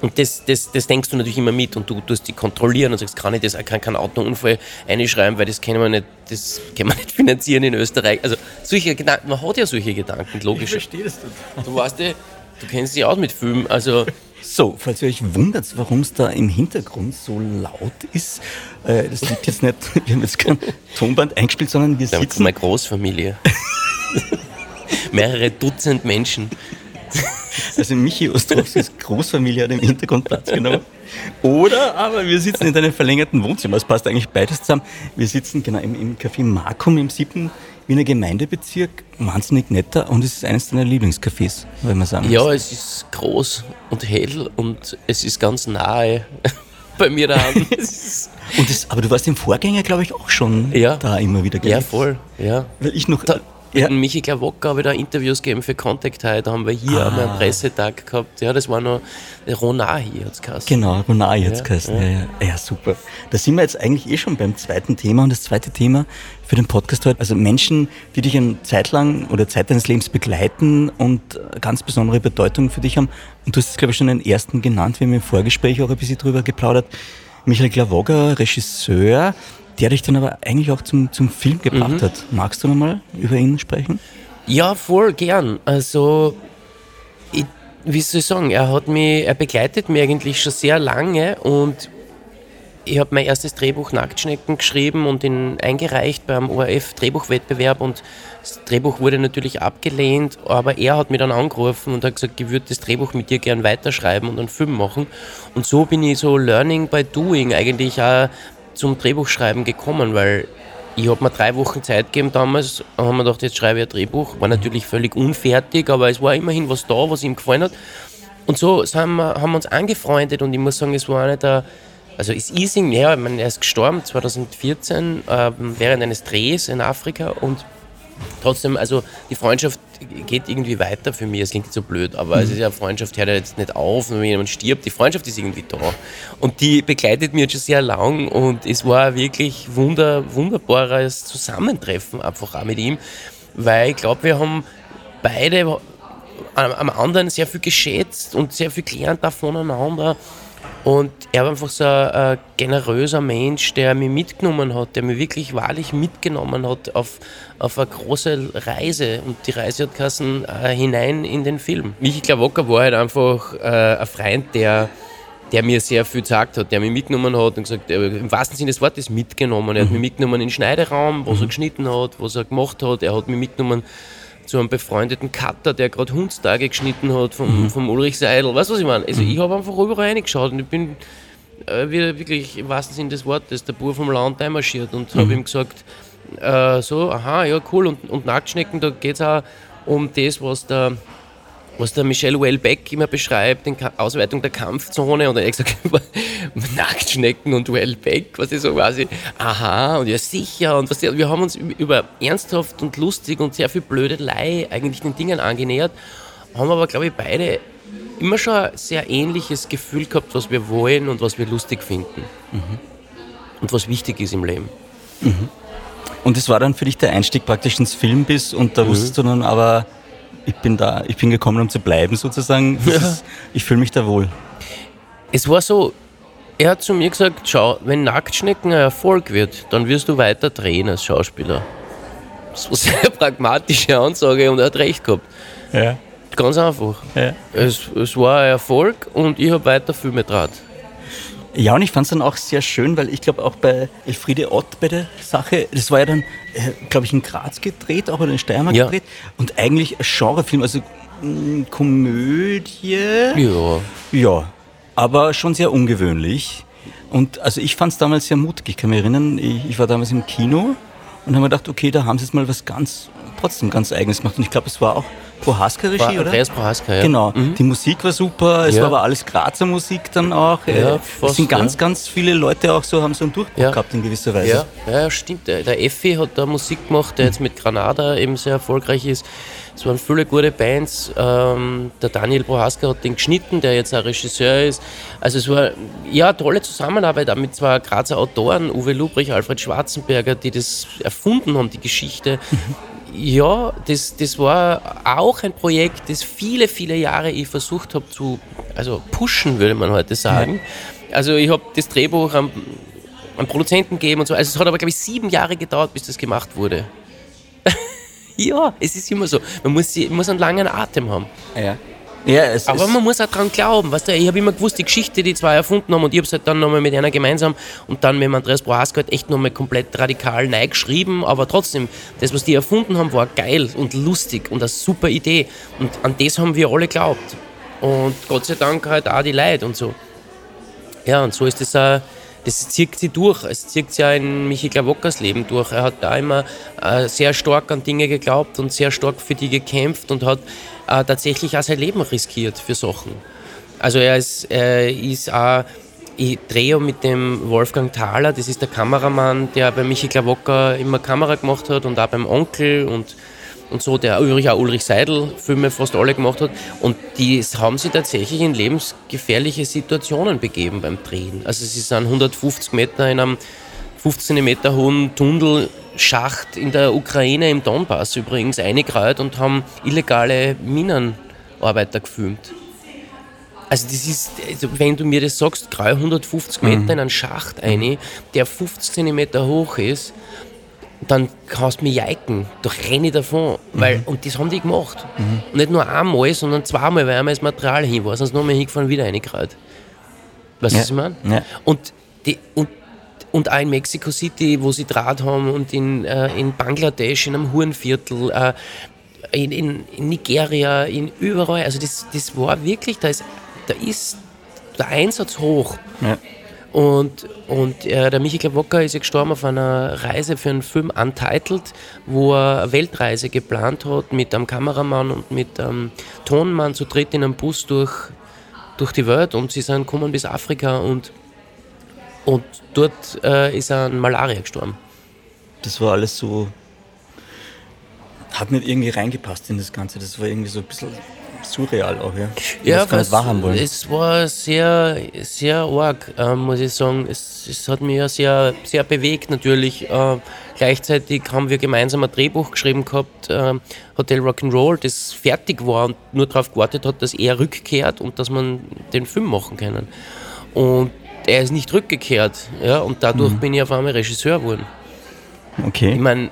Und das, das, das denkst du natürlich immer mit und du tust die kontrollieren und sagst, kann ich das, kann keinen Autounfall einschreiben, weil das können wir nicht, das können wir nicht [laughs] finanzieren in Österreich. Also solche Gedanken, man hat ja solche Gedanken, logisch. Ich verstehe das. Du weißt ja, du kennst dich aus mit Filmen, also so, falls ihr euch wundert, warum es da im Hintergrund so laut ist, äh, das liegt jetzt nicht, [laughs] wir haben jetzt kein Tonband eingespielt, sondern wir sitzen... Das ist meine Großfamilie. [laughs] Mehrere Dutzend Menschen. [laughs] Also Michi Ostrowskis Großfamilie hat im Hintergrund Platz genommen. Oder aber wir sitzen in deinem verlängerten Wohnzimmer. Es passt eigentlich beides zusammen. Wir sitzen genau im, im Café Markum im siebten Wiener Gemeindebezirk. Wahnsinnig netter und es ist eines deiner Lieblingscafés, wenn man sagen Ja, es ist groß und hell und es ist ganz nahe [laughs] bei mir daheim. [laughs] und das, aber du warst im Vorgänger, glaube ich, auch schon ja. da immer wieder gewesen. Ja, voll. Ja. Weil ich noch. Da, ja. Mit Michi Klawocka habe ich da Interviews gegeben für Contact High. Da haben wir hier ah. einen Pressetag gehabt. Ja, das war noch Ronar hier jetzt geheißen. Genau, Ronar jetzt ja, Ja. Ja, ja. super. Da sind wir jetzt eigentlich eh schon beim zweiten Thema. Und das zweite Thema für den Podcast heute, also Menschen, die dich eine Zeit lang oder Zeit deines Lebens begleiten und ganz besondere Bedeutung für dich haben. Und du hast, glaube ich, schon den ersten genannt. Wir haben im Vorgespräch auch ein bisschen drüber geplaudert. Michael Klawogger, Regisseur, der dich dann aber eigentlich auch zum, zum Film gebracht mhm. hat. Magst du nochmal über ihn sprechen? Ja, voll gern. Also, ich, wie soll ich sagen, er hat mich, er begleitet mich eigentlich schon sehr lange und ich habe mein erstes Drehbuch Nacktschnecken geschrieben und ihn eingereicht beim ORF Drehbuchwettbewerb und das Drehbuch wurde natürlich abgelehnt, aber er hat mich dann angerufen und hat gesagt, ich würde das Drehbuch mit dir gern weiterschreiben und einen Film machen. Und so bin ich so Learning by Doing eigentlich auch zum Drehbuchschreiben gekommen, weil ich habe mir drei Wochen Zeit gegeben damals und habe mir gedacht, jetzt schreibe ich ein Drehbuch. War natürlich völlig unfertig, aber es war immerhin was da, was ihm gefallen hat. Und so haben wir, haben wir uns angefreundet und ich muss sagen, es war einer der, also ist Ising, ja, ich meine, er ist gestorben 2014 äh, während eines Drehs in Afrika und trotzdem, also die Freundschaft geht irgendwie weiter für mich. Es klingt nicht so blöd, aber mhm. es ist ja Freundschaft hört ja jetzt nicht auf, wenn jemand stirbt. Die Freundschaft ist irgendwie da. Und die begleitet mich jetzt schon sehr lang und es war wirklich wunder, wunderbares Zusammentreffen einfach auch mit ihm, weil ich glaube, wir haben beide am anderen sehr viel geschätzt und sehr viel gelernt voneinander. Und er war einfach so ein, generöser Mensch, der mich mitgenommen hat, der mich wirklich wahrlich mitgenommen hat auf, auf eine große Reise. Und die Reise hat geheißen, äh, hinein in den Film. Michi Klawocker war halt einfach äh, ein Freund, der, der mir sehr viel gesagt hat, der mich mitgenommen hat und gesagt, äh, im wahrsten Sinne des Wortes mitgenommen. Er hat mhm. mich mitgenommen in den Schneideraum, was mhm. er geschnitten hat, was er gemacht hat. Er hat mich mitgenommen zu einem befreundeten Cutter, der gerade Hundstage geschnitten hat vom, mhm. vom Ulrich Seidel. Weißt du, was ich meine? Also mhm. ich habe einfach überall reingeschaut und ich bin äh, wirklich im wahrsten Sinne des Wortes der Bur vom Land einmarschiert und mhm. habe ihm gesagt, äh, so, aha, ja, cool. Und, und Nacktschnecken, da geht es auch um das, was der was der Michel Wellbeck immer beschreibt, die Ausweitung der Kampfzone. Und hat gesagt, [laughs] Nacktschnecken und Wellbeck, was ist so quasi, aha, und ja sicher. Und was, wir haben uns über ernsthaft und lustig und sehr viel Blödelei eigentlich den Dingen angenähert, haben aber, glaube ich, beide immer schon ein sehr ähnliches Gefühl gehabt, was wir wollen und was wir lustig finden. Mhm. Und was wichtig ist im Leben. Mhm. Und das war dann für dich der Einstieg praktisch ins Filmbiss und da mhm. wusstest du dann aber, ich bin da, ich bin gekommen, um zu bleiben sozusagen. Ja. Ist, ich fühle mich da wohl. Es war so, er hat zu mir gesagt, schau, wenn Nacktschnecken ein Erfolg wird, dann wirst du weiter drehen als Schauspieler. Das war eine [laughs] sehr pragmatische Ansage und er hat recht gehabt. Ja. Ganz einfach. Ja. Es, es war ein Erfolg und ich habe weiter Filme draht. Ja, und ich fand es dann auch sehr schön, weil ich glaube auch bei Elfriede Ott bei der Sache, das war ja dann, äh, glaube ich, in Graz gedreht, auch oder in Steiermark Ja. gedreht. Und eigentlich ein Genrefilm, also mh, Komödie. Ja. Ja, aber schon sehr ungewöhnlich. Und also ich fand es damals sehr mutig. Ich kann mich erinnern, ich, ich war damals im Kino und habe mir gedacht, okay, da haben sie jetzt mal was ganz, trotzdem ganz Eigenes gemacht. Und ich glaube, es war auch Prohaska-Regie, oder? Andreas Prohaska, ja. Genau, Mhm. die Musik war super, es Ja. war aber alles Grazer Musik dann auch. Ja, Äh, fast, es sind ganz, ja. ganz viele Leute auch so, haben so einen Durchbruch Ja. gehabt in gewisser Weise. Ja, ja, stimmt. Der, der Effi hat da Musik gemacht, der jetzt mit Granada eben sehr erfolgreich ist. Es waren viele gute Bands. Ähm, der Daniel Prohaska hat den geschnitten, der jetzt auch Regisseur ist. Also es war ja tolle Zusammenarbeit auch mit zwei Grazer Autoren, Uwe Lubrich, Alfred Schwarzenberger, die das erfunden haben, die Geschichte. [laughs] Ja, das, das war auch ein Projekt, das viele, viele Jahre ich versucht habe zu also pushen, würde man heute sagen. Also ich habe das Drehbuch am, am Produzenten gegeben und so. Also es hat aber, glaube ich, sieben Jahre gedauert, bis das gemacht wurde. [laughs] ja, es ist immer so. Man muss, man muss einen langen Atem haben. ja. Ja es, Aber man muss auch dran glauben. Weißt du, ich habe immer gewusst, die Geschichte, die zwei erfunden haben und ich habe es halt dann nochmal mit einer gemeinsam und dann mit dem Andreas Prohaska halt echt nochmal komplett radikal neu geschrieben. Aber trotzdem, das, was die erfunden haben, war geil und lustig und eine super Idee. Und an das haben wir alle geglaubt. Und Gott sei Dank halt auch die Leute und so. Ja, und so ist das auch, das zieht sich durch. Es zieht sich ja in Michi Klawockers Leben durch. Er hat da immer äh, sehr stark an Dinge geglaubt und sehr stark für die gekämpft und hat äh, tatsächlich auch sein Leben riskiert für Sachen. Also er ist, er ist auch, ich drehe mit dem Wolfgang Thaler, das ist der Kameramann, der bei Michi Klawocker immer Kamera gemacht hat und auch beim Onkel und und so, der übrigens auch Ulrich Seidel Filme fast alle gemacht hat. Und die haben sich tatsächlich in lebensgefährliche Situationen begeben beim Drehen. Also sie sind 150 Meter in einem 15 Meter hohen Tunnelschacht in der Ukraine im Donbass übrigens eingereiht und haben illegale Minenarbeiter gefilmt. Also das ist, also wenn du mir das sagst, grau 150 Meter in einen Schacht eine, der 50 Zentimeter hoch ist, dann kannst du mich jeiken. Da renne ich davon. Weil, und das haben die gemacht. Und nicht nur einmal, sondern zweimal, weil einmal das Material hin war, sonst nochmal hingefahren, wieder reingereiht. Weißt du, Ja. was ich meine? Ja. Und, die, und, und auch in Mexico City, wo sie Draht haben, und in, äh, in Bangladesch, in einem Hurenviertel, äh, in, in, in Nigeria, in überall. Also das, das war wirklich, da ist, da ist der Einsatz hoch. ja. Und, und äh, der Michi Klawocker ist ja gestorben auf einer Reise für einen Film Untitled, wo er eine Weltreise geplant hat mit einem Kameramann und mit einem Tonmann zu dritt in einem Bus durch, durch die Welt und sie sind gekommen bis Afrika und, und dort äh, ist er an Malaria gestorben. Das war alles so. Hat nicht irgendwie reingepasst in das Ganze. Das war irgendwie so ein bisschen surreal auch, ja. Ja, das was- wollen. es war sehr, sehr arg, ähm, muss ich sagen. Es, es hat mich ja sehr, sehr bewegt natürlich. Äh, gleichzeitig haben wir gemeinsam ein Drehbuch geschrieben gehabt, äh, Hotel Rock'n'Roll, das fertig war und nur darauf gewartet hat, dass er rückkehrt und dass man den Film machen können. Und er ist nicht rückgekehrt, ja, und dadurch Mhm. bin ich auf einmal Regisseur geworden. Okay. Ich meine,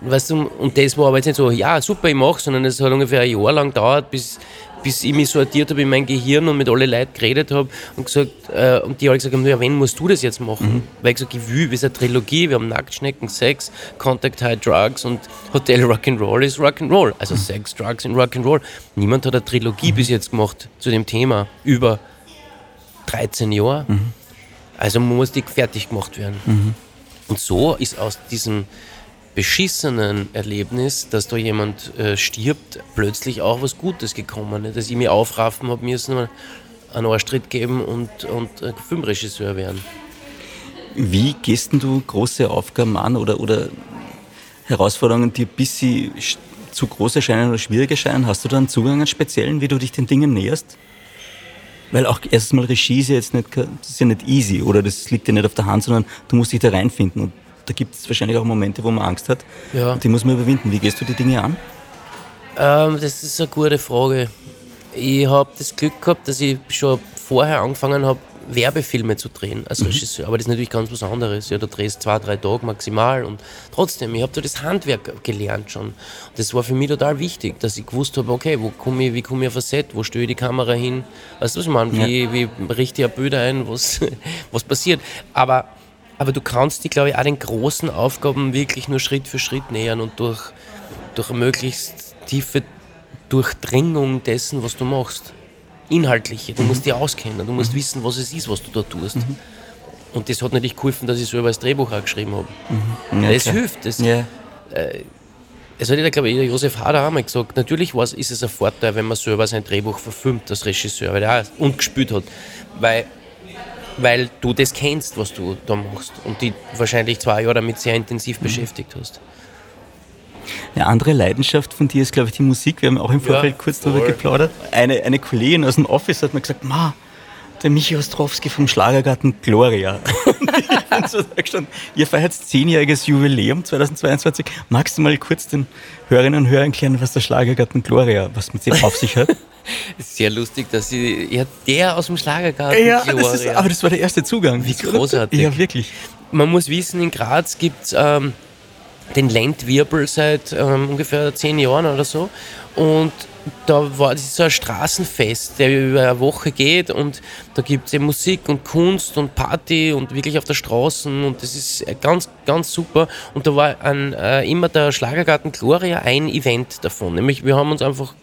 weißt du, und das war aber jetzt nicht so, ja, super, ich mache, sondern es hat ungefähr ein Jahr lang gedauert, bis, bis ich mich sortiert habe in mein Gehirn und mit allen Leuten geredet habe und gesagt, äh, und die alle gesagt haben, ja, wenn musst du das jetzt machen? Weil ich gesagt, ich will, wir sind eine Trilogie, wir haben Nacktschnecken, Sex, Contact High Drugs und Hotel Rock'n'Roll ist Rock'n'Roll. Also Sex, Drugs und Rock'n'Roll. Niemand hat eine Trilogie bis jetzt gemacht zu dem Thema über 13 Jahre. Also muss die fertig gemacht werden. Und so ist aus diesem beschissenen Erlebnis, dass da jemand äh, stirbt, plötzlich auch was Gutes gekommen. Ne? Dass ich mich aufraffen habe müssen, einen Arschtritt geben und, und äh, Filmregisseur werden. Wie gehst du große Aufgaben an oder, oder Herausforderungen, die ein bisschen sch- zu groß erscheinen oder schwierig erscheinen? Hast du da einen Zugang, einen speziellen, wie du dich den Dingen näherst? Weil auch erstens mal Regie ist ja jetzt nicht, ist ja nicht easy oder das liegt ja nicht auf der Hand, sondern du musst dich da reinfinden. Und da gibt es wahrscheinlich auch Momente, wo man Angst hat. Ja. Und die muss man überwinden. Wie gehst du die Dinge an? Ähm, das ist eine gute Frage. Ich habe das Glück gehabt, dass ich schon vorher angefangen habe, Werbefilme zu drehen als Regisseur. Aber das ist natürlich ganz was anderes. Ja, du drehst zwei, drei Tage maximal und trotzdem, ich habe da das Handwerk gelernt schon. Das war für mich total wichtig, dass ich gewusst habe, okay, wo komme ich, wie komme ich auf ein Set, wo stelle ich die Kamera hin, weißt du, was ich meine, wie, ja. wie richte ich ein Bild ein, was, [laughs] was passiert. Aber, aber du kannst dich, glaube ich, auch den großen Aufgaben wirklich nur Schritt für Schritt nähern und durch, durch möglichst tiefe Durchdringung dessen, was du machst inhaltliche. Du musst dich auskennen, du musst wissen, was es ist, was du da tust. Mhm. Und das hat natürlich geholfen, dass ich selber das Drehbuch auch geschrieben habe. Mhm. Ja, das hilft. Das, ja. äh, es hat ja, glaube ich, Josef Hader auch mal gesagt, natürlich ist es ein Vorteil, wenn man selber sein Drehbuch verfilmt als Regisseur, weil er auch und gespielt hat. Weil, weil du das kennst, was du da machst und die wahrscheinlich zwei Jahre damit sehr intensiv mhm. beschäftigt hast. Eine andere Leidenschaft von dir ist, glaube ich, die Musik. Wir haben auch im Vorfeld ja, kurz darüber geplaudert. Eine, eine Kollegin aus dem Office hat mir gesagt, Ma, der Michi Ostrowski vom Schlagergarten Gloria. [laughs] Und ich so gestanden, ihr feiert zehnjähriges Jubiläum 2022. Magst du mal kurz den Hörerinnen und Hörern erklären, was der Schlagergarten Gloria, was mit dem auf sich hat? [laughs] Sehr lustig, dass sie, ja, der aus dem Schlagergarten ja, Gloria. Das ist, aber das war der erste Zugang. Wie großartig. Ja, wirklich. Man muss wissen, in Graz gibt es ähm, den Landwirbel seit ähm, ungefähr zehn Jahren oder so. Und da war das ist so ein Straßenfest, der über eine Woche geht und da gibt es eben Musik und Kunst und Party und wirklich auf der Straße und das ist ganz, ganz super. Und da war ein, äh, immer der Schlagergarten Gloria ein Event davon. Nämlich wir haben uns einfach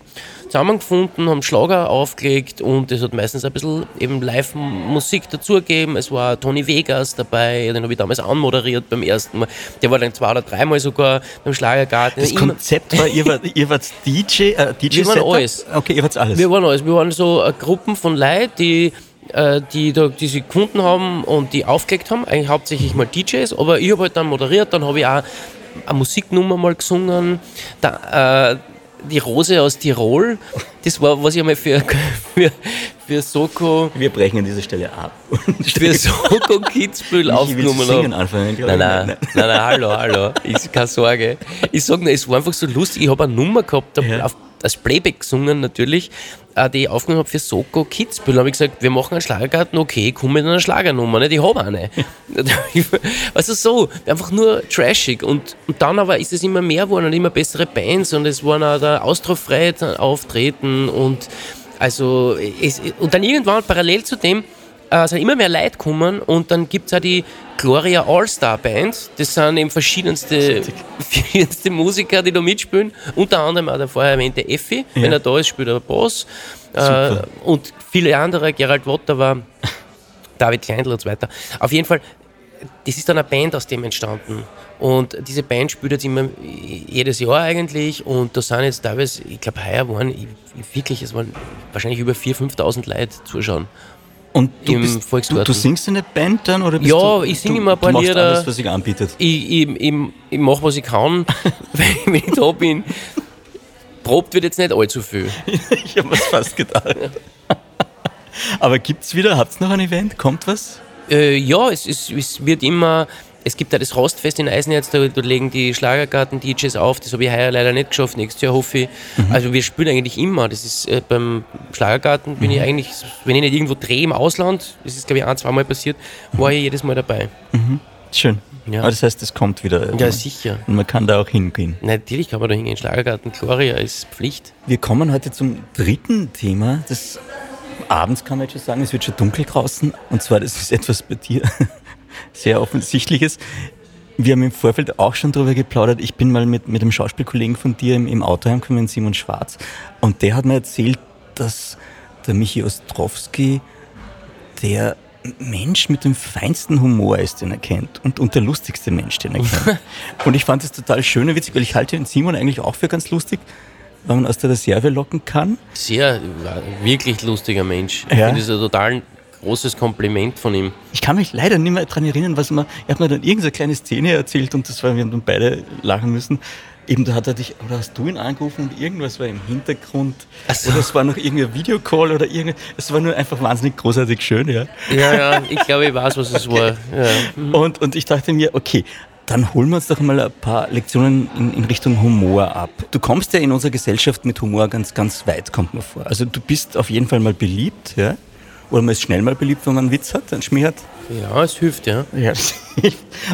zusammengefunden, haben Schlager aufgelegt und es hat meistens ein bisschen eben Live-Musik dazugegeben. Es war Tony Vegas dabei, den habe ich damals anmoderiert beim ersten Mal. Der war dann zwei oder dreimal sogar beim Schlagergarten. Das Konzept war, ihr wart, ihr wart DJ, äh, DJ [laughs] Wir waren alles. Okay, ihr wart alles. Wir waren alles. Wir waren so äh, Gruppen von Leuten, die äh, die, da, die sie gefunden haben und die aufgelegt haben, eigentlich hauptsächlich mal DJs, aber ich habe halt dann moderiert, dann habe ich auch eine Musiknummer mal gesungen. Da, äh, die Rose aus Tirol, das war, was ich einmal für, [laughs] für, für Soko. Wir brechen an dieser Stelle ab. für Soko Kitzbühel aufgenommen habe. Anfangen, nein, nein, nein, nein, nein, hallo, hallo. Ist keine Sorge. Ich sage nur, es war einfach so lustig. Ich habe eine Nummer gehabt, ja. auf, als Playback gesungen natürlich, äh, die ich aufgenommen habe für Soko Kitzbühel. Da habe ich gesagt, wir machen einen Schlagergarten, okay, komm mit einer Schlagernummer, nicht? ich habe eine. [laughs] also so, einfach nur trashig. Und, und dann aber ist es immer mehr geworden und immer bessere Bands und es waren auch der Austrofreiheit auftreten und also es, und dann irgendwann parallel zu dem äh, sind immer mehr Leute gekommen und dann gibt es auch die Gloria All-Star Band. Das sind eben verschiedenste, [laughs] verschiedenste Musiker, die da mitspielen. Unter anderem auch der vorher erwähnte Effi. Ja. Wenn er da ist, spielt er Bass. Äh, und viele andere, Gerald Wotter war, David Kleindl und so weiter. Auf jeden Fall, das ist dann eine Band aus dem entstanden. Und diese Band spielt jetzt immer jedes Jahr eigentlich. Und da sind jetzt teilweise, ich glaube, heuer waren wirklich, es waren wahrscheinlich über 4.000, 5.000 Leute zuschauen. Und du, im bist, du, du, singst in der Band dann? Oder bist ja, du, ich singe immer ein paar Lieder. alles, was sich anbietet. Ich, ich, ich, ich mache, was ich kann, [laughs] wenn ich da bin. Probt wird jetzt nicht allzu viel. [laughs] ich habe mir fast gedacht. [laughs] Aber gibt es wieder, habt ihr noch ein Event? Kommt was? Äh, ja, es, es, es wird immer es gibt ja das Rostfest in Eisenerz, da, da legen die Schlagergarten-DJs auf. Das habe ich heuer leider nicht geschafft, nächstes Jahr hoffe ich. Mhm. Also wir spielen eigentlich immer. Das ist äh, beim Schlagergarten bin mhm. ich eigentlich, wenn ich nicht irgendwo drehe im Ausland, das ist glaube ich ein, zweimal passiert, war ich jedes Mal dabei. Mhm. Schön. Ja. Aber das heißt, es kommt wieder. Ja, sicher. Und man kann da auch hingehen. Natürlich kann man da hingehen. Schlagergarten Gloria ist Pflicht. Wir kommen heute zum dritten Thema. Das abends kann man jetzt schon sagen, es wird schon dunkel draußen. Und zwar, das ist etwas bei dir sehr offensichtliches. Wir haben im Vorfeld auch schon darüber geplaudert. Ich bin mal mit, mit einem Schauspielkollegen von dir im, im Auto heimgekommen, Simon Schwarz, und der hat mir erzählt, dass der Michi Ostrowski der Mensch mit dem feinsten Humor ist, den er kennt und, und der lustigste Mensch, den er kennt. [laughs] und ich fand es total schön und witzig, weil ich halte den Simon eigentlich auch für ganz lustig, weil man aus der Reserve locken kann. Sehr, wirklich lustiger Mensch. Ich ja. finde es total großes Kompliment von ihm. Ich kann mich leider nicht mehr daran erinnern, was man, er hat mir dann irgendeine kleine Szene erzählt und das war, wir haben dann beide lachen müssen. Eben, da hat er dich, oder hast du ihn angerufen und irgendwas war im Hintergrund. So. Oder es war noch irgendein Videocall oder irgendwas. Es war nur einfach wahnsinnig großartig schön, ja. Ja, ja, ich glaube, ich weiß, was es [laughs] war. Ja. Mhm. Und, und ich dachte mir, okay, dann holen wir uns doch mal ein paar Lektionen in, in, Richtung Humor ab. Du kommst ja in unserer Gesellschaft mit Humor ganz, ganz weit, kommt mir vor. Also du bist auf jeden Fall mal beliebt, ja. Oder man ist schnell mal beliebt, wenn man einen Witz hat, einen Schmäh hat. Ja, es hilft, ja. Ja.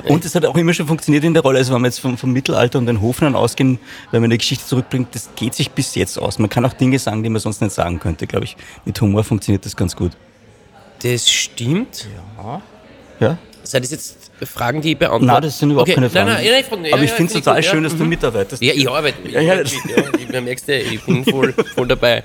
Und es hat auch immer schon funktioniert in der Rolle. Also wenn wir jetzt vom, vom Mittelalter und den Hofnern ausgehen, wenn man eine Geschichte zurückbringt, das geht sich bis jetzt aus. Man kann auch Dinge sagen, die man sonst nicht sagen könnte, glaube ich. Mit Humor funktioniert das ganz gut. Das stimmt. Ja? Seid das jetzt Fragen, die ich beantworten? Nein, das sind überhaupt okay. keine Fragen. Nein, nein, nein, ich frage nicht. Aber Ja, ich ja, finde es ich total gut, schön, ja. dass du Mhm. mitarbeitest. Ja, ich arbeite. Ja, ja, ja, ich, ja, ich bin voll, voll dabei.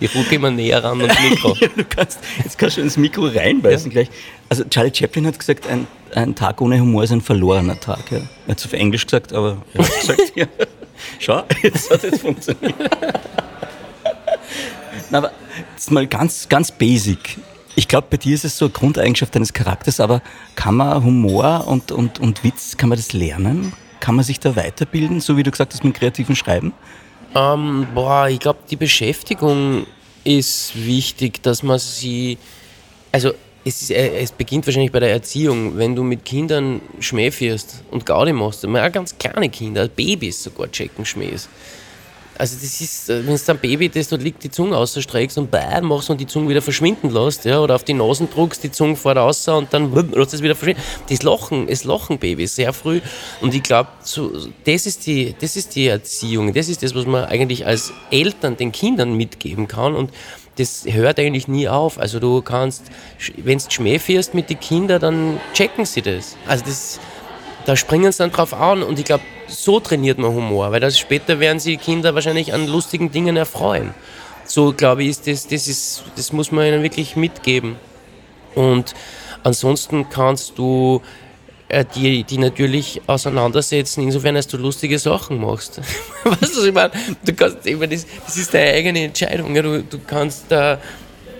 Ich rucke immer näher ran ans Mikro. [laughs] Ja, du kannst, jetzt kannst du ins Mikro reinbeißen gleich. Also Charlie Chaplin hat gesagt, ein, ein Tag ohne Humor ist ein verlorener Tag. Ja. Er hat es auf Englisch gesagt, aber er hat gesagt, ja. Schau, jetzt hat es funktioniert. Na, aber jetzt mal ganz, ganz basic. Ich glaube, bei dir ist es so eine Grundeigenschaft deines Charakters, aber kann man Humor und, und, und Witz, kann man das lernen? Kann man sich da weiterbilden, so wie du gesagt hast mit kreativen Schreiben? Ähm, boah, ich glaube, die Beschäftigung ist wichtig, dass man sie. Also, es, ist, äh, es beginnt wahrscheinlich bei der Erziehung, wenn du mit Kindern Schmäh und Gaudi machst. Mal auch ganz kleine Kinder, Babys sogar checken Schmähs. Also das ist, äh, wenn du ein Baby, das dort liegt, die Zunge ausstreckst und bäh machst und die Zunge wieder verschwinden lässt, ja, oder auf die Nasen druckst, die Zunge fährt raus und dann lässt es wieder verschwinden. Das Lachen, es lachen Babys sehr früh und ich glaube, so, das, ist die, das ist die Erziehung, das ist das, was man eigentlich als Eltern den Kindern mitgeben kann und das hört eigentlich nie auf. Also du kannst, wenn du Schmäh fährst mit den Kindern, dann checken sie das. Also das, da springen sie dann drauf an und ich glaube, so trainiert man Humor, weil das später werden sie Kinder wahrscheinlich an lustigen Dingen erfreuen. So glaube ich, ist das, das, ist, das muss man ihnen wirklich mitgeben. Und ansonsten kannst du äh, die, die natürlich auseinandersetzen, insofern, als du lustige Sachen machst. [laughs] weißt du, was ich meine? Du kannst, ich meine das, das ist deine eigene Entscheidung. Ja? Du, du kannst äh,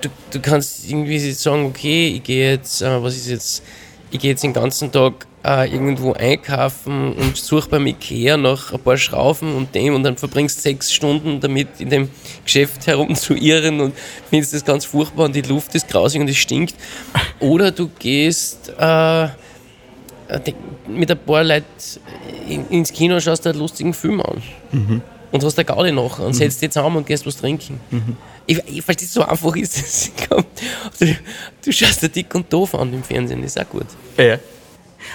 du, du kannst irgendwie sagen, okay, ich gehe jetzt, äh, was ist jetzt, ich gehe jetzt den ganzen Tag äh, irgendwo einkaufen und suche beim Ikea nach ein paar Schrauben und dem und dann verbringst sechs Stunden damit in dem Geschäft herumzuirren und findest das ganz furchtbar und die Luft ist grausig und es stinkt. Oder du gehst äh, mit ein paar Leuten in, ins Kino und schaust dir einen lustigen Film an. Und hast da Gaudi noch und setzt dich zusammen und gehst was trinken. Ich, ich verstehe, so einfach [laughs] ist es. Du, du schaust dir dick und doof an im Fernsehen, ist auch gut. Ja.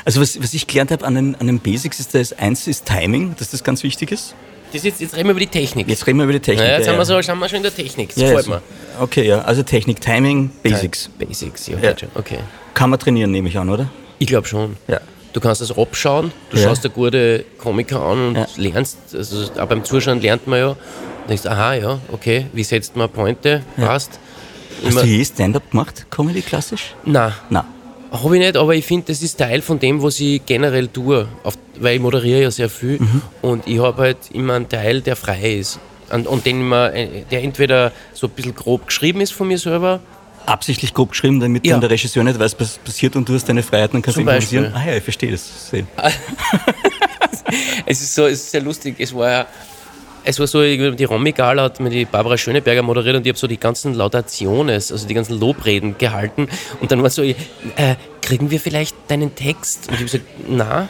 Also was, was ich gelernt habe an den, an den Basics ist, dass eins ist Timing, dass das ganz wichtig ist. Das jetzt, jetzt reden wir über die Technik. Jetzt reden wir über die Technik. ja, jetzt ja, haben wir, so, sind wir schon in der Technik. Das Ja, gefällt mir. Okay, ja. Also Technik, Timing, Basics. Basics, ja, Ja. Okay. Kann man trainieren, nehme ich an, oder? Ich glaube schon. Ja. Du kannst das abschauen, du Ja. schaust dir gute Komiker an und Ja. lernst, also auch beim Zuschauen lernt man ja, und denkst, aha, ja, okay, wie setzt man Pointe, passt. Hast Immer, du je Stand-up gemacht, Comedy klassisch? nein, Na. habe ich nicht, aber ich finde, das ist Teil von dem, was ich generell tue, auf, weil ich moderiere ja sehr viel Mhm. und ich habe halt immer einen Teil, der frei ist. Und, und den immer, äh, der entweder so ein bisschen grob geschrieben ist von mir selber, Absichtlich grob geschrieben, damit Ja. dann der Regisseur nicht weiß, was passiert und du hast deine Freiheiten und kannst improvisieren. Ah ja, ich verstehe das. [laughs] Es ist so, es ist sehr lustig. Es war ja, es war so, die Romy-Gala hat mir die Barbara Schöneberger moderiert und ich habe so die ganzen Laudationes, also die ganzen Lobreden gehalten. Und dann war so, äh, kriegen wir vielleicht deinen Text? Und ich habe gesagt, na.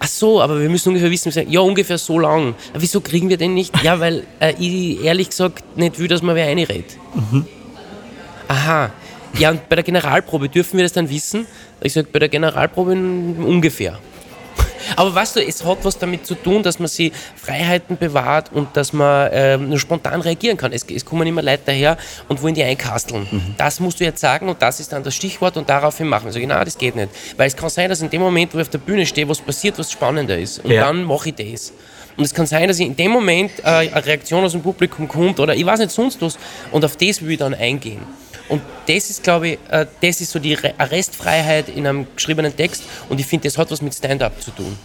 Ach so, aber wir müssen ungefähr wissen, ja, ungefähr so lang. Aber wieso kriegen wir den nicht? Ja, weil äh, ich ehrlich gesagt nicht will, dass man wer einredet. Aha. Ja, und bei der Generalprobe dürfen wir das dann wissen? Ich sage, bei der Generalprobe ungefähr. [laughs] Aber weißt du, es hat was damit zu tun, dass man sich Freiheiten bewahrt und dass man ähm, nur spontan reagieren kann. Es, es kommen immer Leute daher und wollen die einkasteln. Das musst du jetzt sagen und das ist dann das Stichwort und daraufhin machen. Ich sage, na, das geht nicht. Weil es kann sein, dass in dem Moment, wo ich auf der Bühne stehe, was passiert, was spannender ist. Und Ja. dann mache ich das. Und es kann sein, dass ich in dem Moment äh, eine Reaktion aus dem Publikum kommt oder ich weiß nicht sonst was und auf das will ich dann eingehen. Und das ist, glaube ich, äh, das ist so die Re Restfreiheit in einem geschriebenen Text und ich finde, das hat was mit Stand-up zu tun.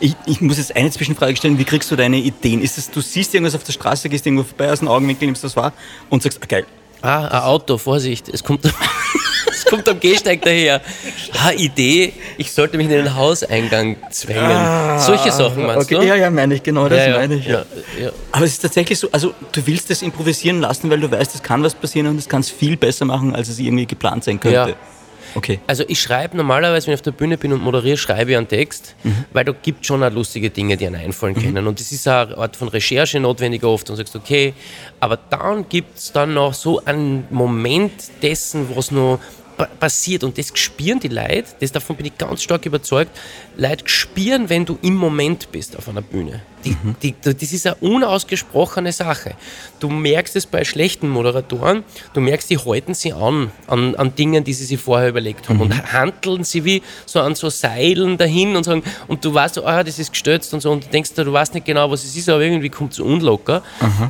Ich, ich muss jetzt eine Zwischenfrage stellen. Wie kriegst du deine Ideen? Ist es, du siehst irgendwas auf der Straße, gehst irgendwo vorbei aus den Augenwinkel, nimmst das wahr und sagst, ah, geil. Ah, ein Auto, Vorsicht, es kommt, [laughs] es kommt am Gehsteig daher. Ah, Idee, ich sollte mich in den Hauseingang zwängen. Solche Sachen meinst Ah, okay. du? Ja, ja, meine ich, genau das ja, ja, meine ich. ja. Aber es ist tatsächlich so, also du willst das improvisieren lassen, weil du weißt, es kann was passieren und es kann es viel besser machen, als es irgendwie geplant sein könnte. Okay. Also ich schreibe normalerweise, wenn ich auf der Bühne bin und moderiere, schreibe ich einen Text, weil da gibt schon auch lustige Dinge, die einem einfallen können. Und das ist auch eine Art von Recherche notwendig oft und sagst, okay, aber dann gibt es dann noch so einen Moment dessen, was noch passiert und das spüren die Leute, das, davon bin ich ganz stark überzeugt, Leute spüren, wenn du im Moment bist auf einer Bühne. Die, die, das ist eine unausgesprochene Sache. Du merkst es bei schlechten Moderatoren, du merkst, die halten sie an, an, an Dingen, die sie sich vorher überlegt haben und handeln sie wie so an so Seilen dahin und sagen, und du weißt, so, ah, das ist gestürzt und so und du denkst, du weißt nicht genau, was es ist, aber irgendwie kommt es unlocker.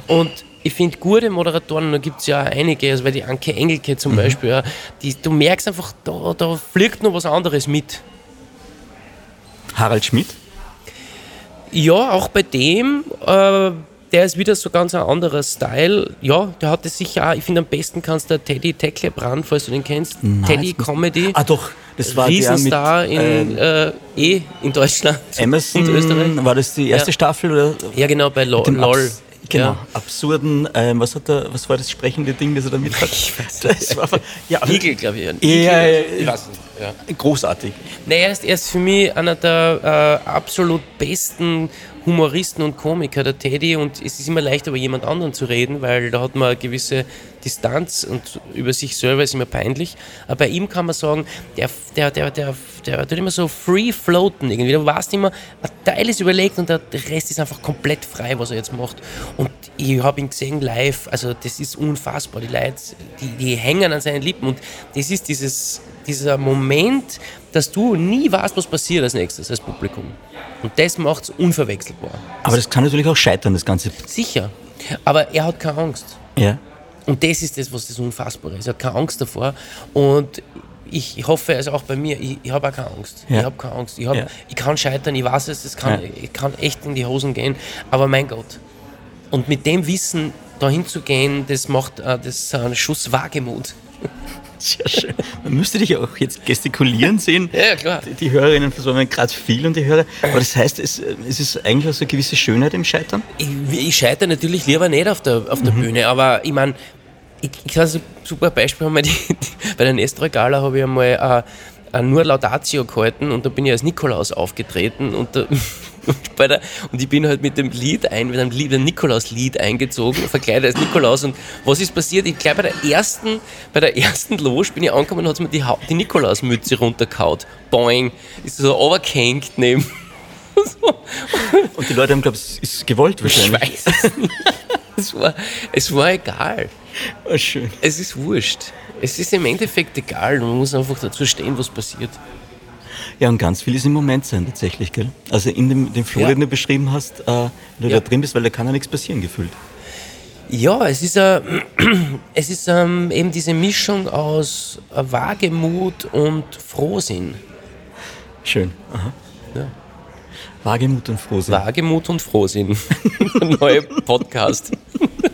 Und ich finde gute Moderatoren, da gibt es ja einige, also weil die Anke Engelke zum Beispiel, ja, die, du merkst einfach, da, da fliegt noch was anderes mit. Harald Schmidt? Ja, auch bei dem, äh, der ist wieder so ganz ein anderer Style. Ja, der hat es sicher auch, ich finde am besten kannst du Teddy Tecklebrand, falls du den kennst, Teddy jetzt muss- Comedy. Ah doch, das war Riesenstar der mit in, äh, eh in Deutschland Emerson. und Österreich. War das die erste Ja. Staffel? Oder? Ja, genau, bei LOL. Genau, Ja. absurden, ähm, was, hat er, was war das sprechende Ding, das er da mit hat? Ich weiß [laughs] das war, ja, Igel, glaube ich. Igel, ja, ja. ich weiß nicht. Ja. großartig. Nee, er ist, er ist für mich einer der äh, absolut besten Humoristen und Komiker, der Teddy. Und es ist immer leicht, über jemand anderen zu reden, weil da hat man eine gewisse Distanz und über sich selber ist immer peinlich. Aber bei ihm kann man sagen, der, der, der, der, der tut immer so free floaten irgendwie. Du weißt immer, ein Teil ist überlegt und der Rest ist einfach komplett frei, was er jetzt macht. Und ich habe ihn gesehen live, also das ist unfassbar. Die Leute, die, die hängen an seinen Lippen und das ist dieses, dieser Moment, dass du nie weißt, was passiert als nächstes als Publikum. Und das macht es unverwechselbar. Aber das kann natürlich auch scheitern, das Ganze. Sicher. Aber er hat keine Angst. Ja. Und das ist das, was das Unfassbare ist. Er hat keine Angst davor. Und ich, hoffe, also auch bei mir, ich, ich habe auch keine Angst. Ja. Ich habe keine Angst. Ich, hab, Ja. ich kann scheitern, ich weiß es, es kann, Ja. ich kann echt in die Hosen gehen. Aber mein Gott. Und mit dem Wissen dahin zu gehen, das macht äh, das ist ein Schuss Wagemut. [laughs] Sehr schön. Man müsste dich auch jetzt gestikulieren [laughs] sehen. Ja, klar. Die- Die Hörerinnen versorgen gerade viel und die Hörer. Aber das heißt, es, es ist eigentlich auch so eine gewisse Schönheit im Scheitern. Ich, ich scheitere natürlich lieber nicht auf der, auf der Bühne, aber ich meine, ich, ich kann ein super Beispiel haben, die, die, bei der Nestor Gala habe ich einmal äh, äh, nur Laudatio gehalten und da bin ich als Nikolaus aufgetreten und, da, und, [laughs] bei der, und ich bin halt mit dem Lied ein, mit einem, Lied, einem Nikolaus-Lied eingezogen, verkleidet als Nikolaus und was ist passiert? Ich glaube bei der ersten, bei der ersten Loge bin ich angekommen und hat mir die, Hau- die Nikolausmütze runtergehauen. Boing, ist so runtergehängt neben. so. [laughs] Und die Leute haben geglaubt, es ist gewollt Ich wahrscheinlich. weiß es nicht. Es war, es war egal. Ah, schön. Es ist wurscht. Es ist im Endeffekt egal. Man muss einfach dazu stehen, was passiert. Ja, und ganz viel ist im Moment sein tatsächlich, gell? Also in dem, dem Flow, Ja. den du beschrieben hast, äh, wenn du Ja. da drin bist, weil da kann ja nichts passieren, gefühlt. Ja, es ist, äh, [clears throat] es ist ähm, eben diese Mischung aus äh, Wagemut und Frohsinn. Schön. Aha. Ja. Wagemut und Frohsinn. Wagemut und Frohsinn. [laughs] Neue Podcast. [laughs]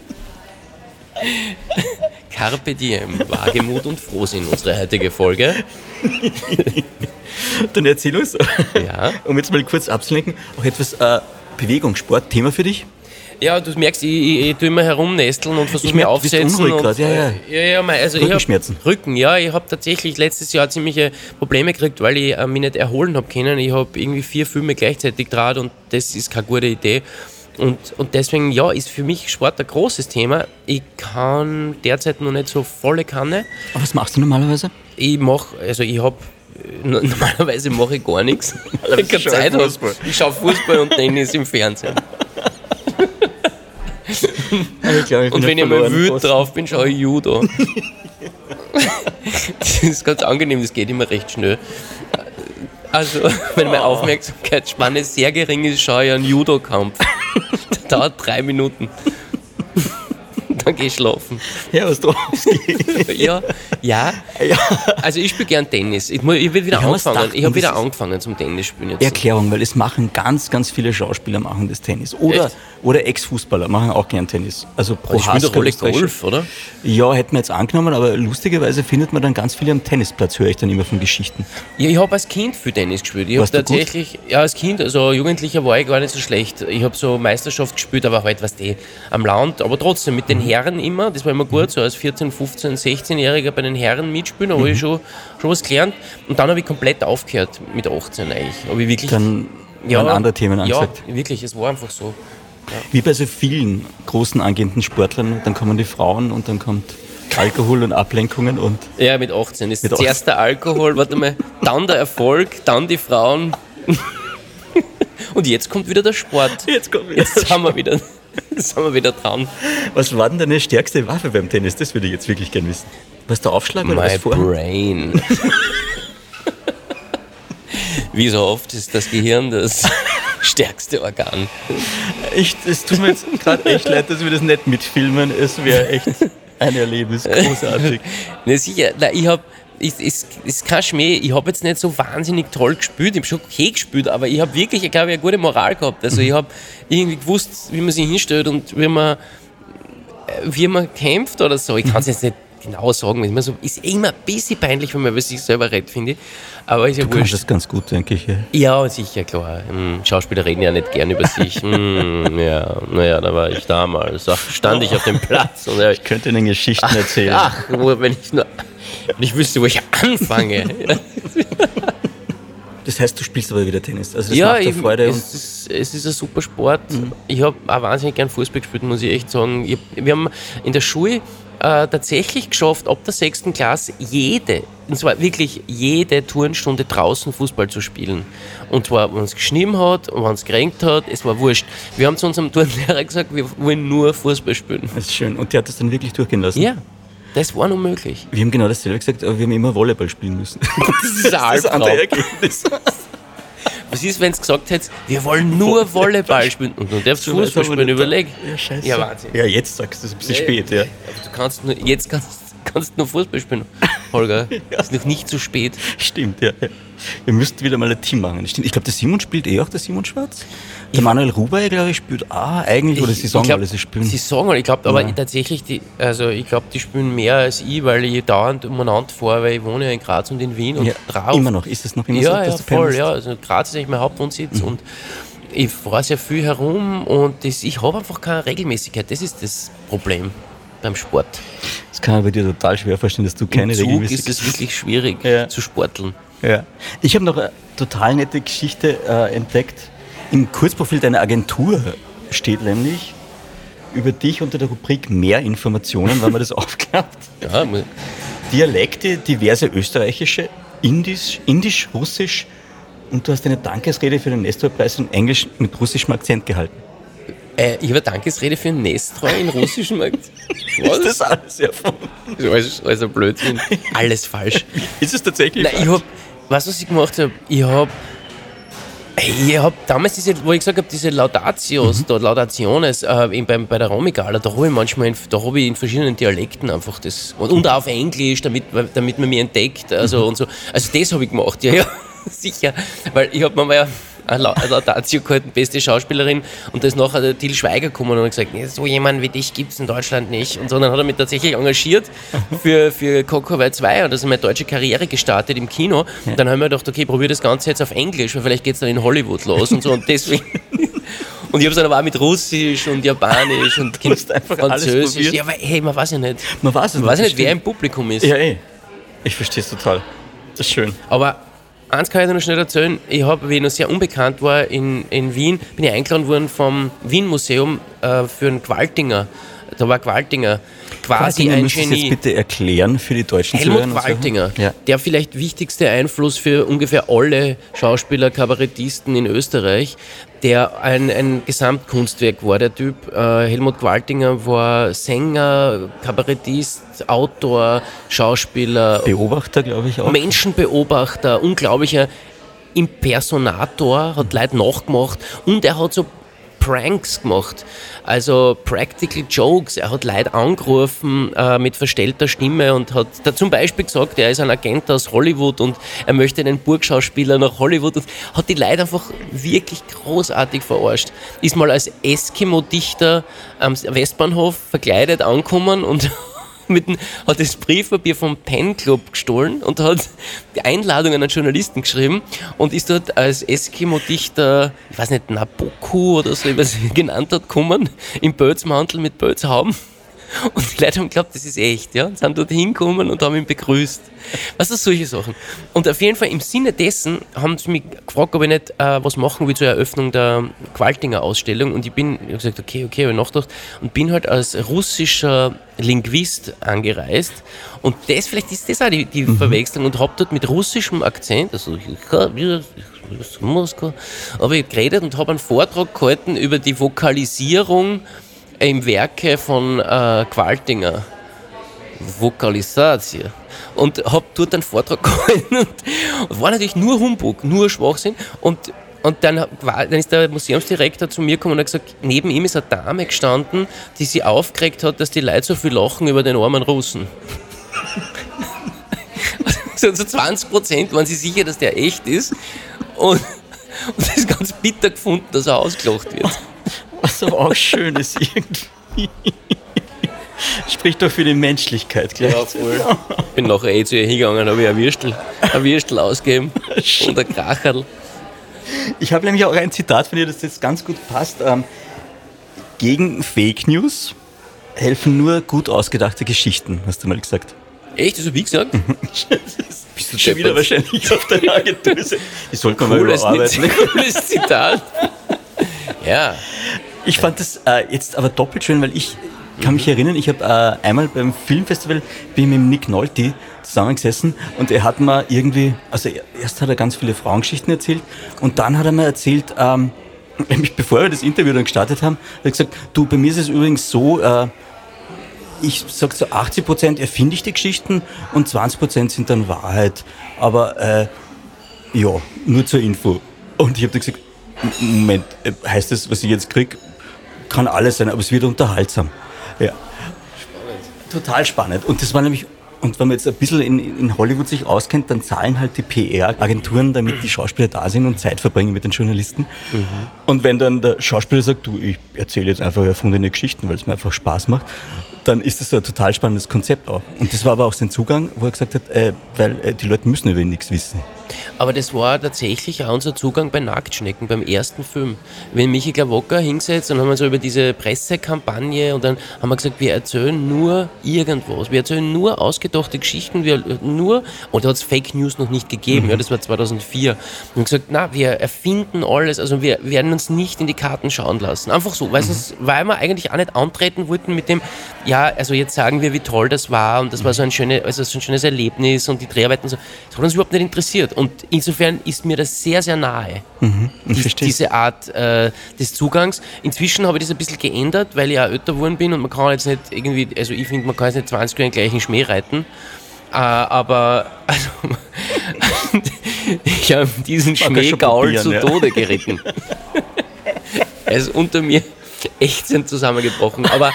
[laughs] Carpe Diem, Wagemut und Frohsinn, unsere heutige Folge. [laughs] Dann erzähl uns, Ja. [laughs] um jetzt mal kurz abzulenken, auch etwas äh, Bewegung, Sport, Thema für dich? Ja, du merkst, ich, ich, ich tue immer herumnesteln und versuche bist aufsetzen. unruhig und, ja, ja. ja, ja mein, also Rückenschmerzen. Ich hab, Rücken, ja. Ich habe tatsächlich letztes Jahr ziemliche Probleme gekriegt, weil ich äh, mich nicht erholen habe können. Ich habe irgendwie vier Filme gleichzeitig draht und das ist keine gute Idee. Und, und deswegen, ja, ist für mich Sport ein großes Thema. Ich kann derzeit noch nicht so volle Kanne. Aber was machst du normalerweise? Ich mache, also ich habe [laughs] normalerweise mache ich gar nichts, [laughs] ich keine Zeit. Fußball. Ich schaue Fußball und Tennis im Fernsehen. glaube, [laughs] ich Und wenn ich mal wütend drauf bin, schaue ich Judo. das ist ganz angenehm, das geht immer recht schnell. Also, [laughs] wenn meine Aufmerksamkeitsspanne sehr gering ist, schaue ich einen Judo-Kampf. [laughs] Der dauert drei Minuten. Dann ich schlafen. Herr Ostrowski. Ja, ja. Also ich spiele gern Tennis. Ich, muss, ich will wieder Ja, was anfangen. Ich habe wieder angefangen zum Tennisspielen jetzt. Erklärung, weil es machen ganz, ganz viele Schauspieler machen das Tennis. Oder, Echt? oder Ex-Fußballer machen auch gern Tennis. Also pro ich spiele doch alle Golf, oder? Ja, hätten wir jetzt angenommen, aber lustigerweise findet man dann ganz viele am Tennisplatz, höre ich dann immer von Geschichten. Ja, ich habe als Kind viel Tennis gespielt. Ich habe du gut? tatsächlich, ja, als Kind, also Jugendlicher war ich gar nicht so schlecht. Ich habe so Meisterschaft gespielt, aber halt, was die am Land, aber trotzdem mit den Mhm. Herren immer, das war immer gut, so als 14, 15, 16-Jähriger bei den Herren mitspielen, da habe ich schon, schon was gelernt. Und dann habe ich komplett aufgehört mit 18 eigentlich. Habe ich wirklich, Dann waren andere Themen angesagt. Ja, wirklich, es war einfach so. Wie bei so vielen großen angehenden Sportlern, dann kommen die Frauen und dann kommt Alkohol und Ablenkungen und Ja, mit 18 ist Mit zuerst der Alkohol, warte mal, dann der Erfolg, dann die Frauen. [laughs] Und jetzt kommt wieder der Sport. Jetzt kommt wieder Jetzt sind wir wieder, [laughs] sind wir wieder dran. Was war denn deine stärkste Waffe beim Tennis? Das würde ich jetzt wirklich gerne wissen. Was der Aufschlag oder My was vor? brain. [laughs] Wie so oft ist das Gehirn das [laughs] stärkste Organ. Ich, es tut mir jetzt gerade echt leid, dass wir das nicht mitfilmen. Es wäre echt ein Erlebnis. Großartig. Ne, sicher, nein, ich habe es ist, ist kein Schmäh, ich habe jetzt nicht so wahnsinnig toll gespielt, ich habe schon okay gespielt, aber ich habe wirklich, ich glaube, eine gute Moral gehabt. Also ich habe irgendwie gewusst, wie man sich hinstellt und wie man, äh, wie man kämpft oder so. Ich kann es jetzt nicht genau sagen, ist immer, so, ist immer ein bisschen peinlich, wenn man über sich selber redet, finde ich. Aber ist ja Du wurscht. das ganz gut, denke ich. Ja. Ja, sicher, klar. Hm, Schauspieler reden ja nicht gern über sich. Hm, [laughs] ja, naja, da war ich damals. Ach, stand ich auf dem Platz und [laughs] ja, ich könnte Ihnen Geschichten erzählen. Ach, wenn ich nur. Wenn ich wüsste, wo ich anfange. Das heißt, du spielst aber wieder Tennis. Also das ja, macht ich, Freude. Und es, ist, es ist ein super Sport. Ich habe auch wahnsinnig gern Fußball gespielt, muss ich echt sagen. Ich, wir haben in der Schule äh, tatsächlich geschafft, ab der sechsten Klasse jede, und zwar wirklich jede Turnstunde draußen Fußball zu spielen. Und zwar, wenn es geschnitten hat und wenn es gerenkt hat, es war wurscht. Wir haben zu unserem Turnlehrer gesagt, wir wollen nur Fußball spielen. das ist schön. Und der hat das dann wirklich durchgehen lassen. Ja, das war unmöglich. Wir haben genau dasselbe gesagt, aber wir haben immer Volleyball spielen müssen. [laughs] Das ist ein Das andere Albtraum. Ergebnis. Was ist, wenn es gesagt hättest, wir wollen nur [laughs] Volleyball spielen und du darfst Fußball spielen, überleg. Ja, scheiße. Ja, Wahnsinn. Ja, jetzt sagst du es ein bisschen spät, ja. Aber du kannst nur, jetzt kannst, [laughs] kannst nur Fußball spielen, Holger. [laughs] Ist noch nicht zu spät. Stimmt, ja. ja. Wir müssten wieder mal ein Team machen. Stimmt. Ich glaube, der Simon spielt eh auch, der Simon Schwarz. Der Manuel Ruber, glaube ich, spielt auch eigentlich, oder sie sagen alle, sie spielen. Sie sagen alle, ich glaube, aber Ja. tatsächlich, die, also ich glaube, die spielen mehr als ich, weil ich dauernd umeinander fahre, weil ich wohne ja in Graz und in Wien und ja, drauf. immer noch. Ist es noch immer ja, so, dass ja, du voll, ja. Also Graz ist eigentlich mein Hauptwohnsitz Mhm. und ich fahre sehr viel herum und das, ich habe einfach keine Regelmäßigkeit. Das ist das Problem beim Sport. Das kann ich bei dir total schwer vorstellen, dass du keine Im Zug regelmäßig... ist es wirklich schwierig Ja. zu sporteln. Ja. Ich habe noch eine total nette Geschichte äh, entdeckt. Im Kurzprofil deiner Agentur steht nämlich über dich unter der Rubrik Mehr Informationen, wenn man das [laughs] aufklappt. Ja, Dialekte, diverse österreichische, indisch, indisch, russisch und du hast eine Dankesrede für den Nestorpreis in Englisch mit russischem Akzent gehalten. Äh, ich habe eine Dankesrede für Nestroy in russischen Markt. Was? [laughs] Ist das alles erfunden? Das ist alles, alles ein Blödsinn. Alles falsch. [laughs] Ist es tatsächlich? Nein, ich hab, weißt du, was ich gemacht habe? Ich hab, ich hab damals diese, wo ich gesagt habe, diese Laudatios, da, Laudationes, äh, beim, bei der Romigala, da habe ich manchmal, in, da habe ich in verschiedenen Dialekten einfach das, und, und auch auf Englisch, damit, damit man mich entdeckt, also und so. Also das habe ich gemacht, ja, ja, [laughs] sicher. Weil ich habe mir mal eine Laudatio gehalten, beste Schauspielerin, und da ist nachher der Til Schweiger gekommen und hat gesagt, nee, so jemanden wie dich gibt es in Deutschland nicht. Und so, dann hat er mich tatsächlich engagiert für, für Coco 2 und also meine deutsche Karriere gestartet im Kino. Und dann haben wir gedacht, okay, probier das Ganze jetzt auf Englisch, weil vielleicht geht es dann in Hollywood los und so. Und deswegen. [laughs] Und ich habe es dann aber auch mit Russisch und Japanisch und Französisch. Ja, aber hey, man weiß ja nicht. Man weiß es Man weiß ja nicht, wer im Publikum ist. Ja, eh. Ich verstehe es total. Das ist schön. Aber eins kann ich noch schnell erzählen. Ich habe, wie ich noch sehr unbekannt war in, in Wien, bin ich eingeladen worden vom Wien-Museum äh, für einen Qualtinger. Da war Qualtinger quasi Qualtinger ein Genie. jetzt bitte erklären für die deutschen Helmut Zuhörer. Qualtinger, Ja. der vielleicht wichtigste Einfluss für ungefähr alle Schauspieler, Kabarettisten in Österreich, der ein, ein Gesamtkunstwerk war, der Typ. Äh, Helmut Qualtinger war Sänger, Kabarettist, Autor, Schauspieler, Beobachter, glaube ich auch. Menschenbeobachter, unglaublicher Impersonator, hat Leute nachgemacht und er hat so Pranks gemacht, also Practical Jokes. Er hat Leute angerufen äh, mit verstellter Stimme und hat da zum Beispiel gesagt, er ist ein Agent aus Hollywood und er möchte einen Burgschauspieler nach Hollywood und hat die Leute einfach wirklich großartig verarscht. Ist mal als Eskimo-Dichter am Westbahnhof verkleidet angekommen und mit hat das Briefpapier vom Pen Club gestohlen und hat die Einladung an einen Journalisten geschrieben und ist dort als Eskimo-Dichter, ich weiß nicht, Naboku oder so, wie man sie [laughs] genannt hat, gekommen, im Bölzmantel mit Bölzhauben Und die Leute haben geglaubt, das ist echt, ja. Und sind dort hingekommen und haben ihn begrüßt. Was ist solche Sachen? Und auf jeden Fall im Sinne dessen haben sie mich gefragt, ob ich nicht äh, was machen will zur Eröffnung der Qualtinger Ausstellung. Und ich bin, ich habe gesagt, okay, okay, habe ich nachgedacht und bin halt als russischer Linguist angereist. Und das, vielleicht ist das auch die, die mhm. Verwechslung und habe dort mit russischem Akzent, also ich, Moskau, habe ich geredet und habe einen Vortrag gehalten über die Vokalisierung im Werke von äh, Qualtinger. Vokalisation. Und habe dort einen Vortrag [laughs] gehalten und, war natürlich nur Humbug, nur Schwachsinn. Und und dann, dann, ist der Museumsdirektor zu mir gekommen und hat gesagt, neben ihm ist eine Dame gestanden, die sich aufgeregt hat, dass die Leute so viel lachen über den armen Russen. so, so 20 Prozent waren sie sicher, dass der echt ist. Und, und das ist ganz bitter gefunden, dass er ausgelacht wird. Was aber auch schön ist irgendwie. Spricht doch für die Menschlichkeit gleich. Ja, voll. Bin nachher eh zu ihr hingegangen, habe ich ein Würstel, ein Würstel ausgegeben und ein Kracherl. Ich habe nämlich auch ein Zitat von dir, das jetzt ganz gut passt. Ähm, gegen Fake News helfen nur gut ausgedachte Geschichten, hast du mal gesagt. Echt? Das habe ich gesagt? [laughs] Bist du schon wieder wahrscheinlich auf der Agentur? [laughs] Ich sollte mal überarbeiten. [laughs] Cooles Zitat. Ja. Ich fand das äh, jetzt aber doppelt schön, weil ich kann mich erinnern, ich habe äh, einmal beim Filmfestival bin mit Nick Nolte zusammengesessen und er hat mir irgendwie, also erst hat er ganz viele Frauengeschichten erzählt und dann hat er mir erzählt, ähm, [laughs] nämlich bevor wir das Interview dann gestartet haben, hat er gesagt, du, bei mir ist es übrigens so, äh, ich sag so 80 Prozent erfinde ich die Geschichten und 20 Prozent sind dann Wahrheit. Aber äh, ja, nur zur Info. Und ich habe gesagt, Moment, äh, heißt das, was ich jetzt kriege, kann alles sein, aber es wird unterhaltsam. Ja. Spannend. Total spannend. Und das war nämlich und wenn man jetzt ein bisschen in, in Hollywood sich auskennt, dann zahlen halt die PR-Agenturen, damit die Schauspieler da sind und Zeit verbringen mit den Journalisten. Mhm. Und wenn dann der Schauspieler sagt, du, ich erzähle jetzt einfach erfundene Geschichten, weil es mir einfach Spaß macht, dann ist das ein total spannendes Konzept auch. Und das war aber auch sein Zugang, wo er gesagt hat, äh, weil äh, die Leute müssen über ihn nichts wissen. Aber das war tatsächlich auch unser Zugang bei Nacktschnecken, beim ersten Film. Wenn Michi Klawocker hingesetzt und haben wir so über diese Pressekampagne und dann haben wir gesagt, wir erzählen nur irgendwas. Wir erzählen nur ausgedachte Geschichten, wir nur, und da hat es Fake News noch nicht gegeben, mhm. ja, das war 2004. Und wir haben gesagt, na, wir erfinden alles, also wir werden uns nicht in die Karten schauen lassen. Einfach so, weil, mhm. es, weil wir eigentlich auch nicht antreten wollten mit dem, ja, also jetzt sagen wir, wie toll das war und das war so ein, schöne, also so ein schönes Erlebnis und die Dreharbeiten so. Das hat uns überhaupt nicht interessiert. Und insofern ist mir das sehr, sehr nahe, mhm, die, diese Art äh, des Zugangs. Inzwischen habe ich das ein bisschen geändert, weil ich auch älter geworden bin und man kann jetzt nicht irgendwie, also ich finde, man kann jetzt nicht 20 Jahre gleichen Schmäh reiten. Äh, aber [laughs] also, ich habe diesen Schmähgaul zu ja. Tode geritten. [laughs] er ist unter mir echt zusammengebrochen. Aber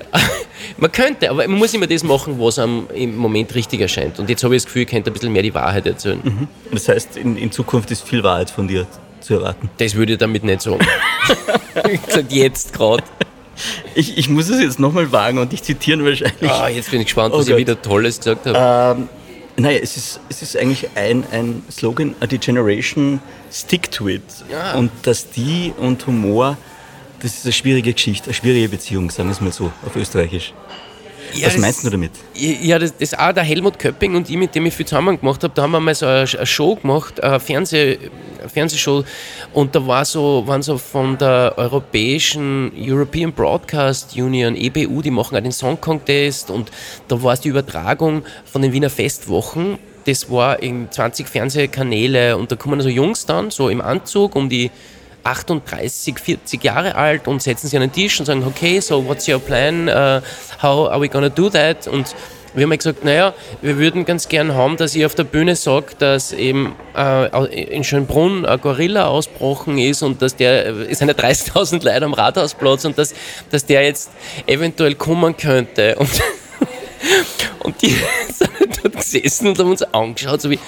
[laughs] man könnte, aber man muss immer das machen, was einem im Moment richtig erscheint. Und jetzt habe ich das Gefühl, ich könnte ein bisschen mehr die Wahrheit erzählen. Mhm. Das heißt, in, in, Zukunft ist viel Wahrheit von dir zu erwarten. Das würde ich damit nicht sagen. [laughs] ich gesagt, jetzt gerade. Ich, ich, muss es jetzt nochmal wagen und ich zitieren wahrscheinlich. Ah, jetzt bin ich gespannt, was oh ich wieder Tolles gesagt habe. Ähm, naja, es ist, es ist eigentlich ein, ein Slogan, die Generation stick to it. Ja. Und dass die und Humor das ist eine schwierige Geschichte, eine schwierige Beziehung, sagen wir es mal so, auf Österreichisch. Ja, Was meinst du damit? Ja, das, ist auch der Helmut Köpping und ich, mit dem ich viel zusammen gemacht habe, da haben wir mal so eine, eine Show gemacht, eine, Fernseh, eine Fernsehshow und da war so, waren so von der europäischen European Broadcast Union, EBU, die machen auch den Song Contest und da war es die Übertragung von den Wiener Festwochen. Das war in 20 Fernsehkanäle und da kommen also Jungs dann so im Anzug um die 38, 40 Jahre alt und setzen sich an den Tisch und sagen, okay, so what's your plan? Uh, how are we gonna do that? Und wir haben gesagt, naja, wir würden ganz gern haben, dass ihr auf der Bühne sagt, dass eben äh, in Schönbrunn ein Gorilla ausbrochen ist und dass der, es sind ja 30.000 Leute am Rathausplatz und dass, dass der jetzt eventuell kommen könnte. Und, [laughs] und die [laughs] sind dort gesessen und haben uns angeschaut, so wie,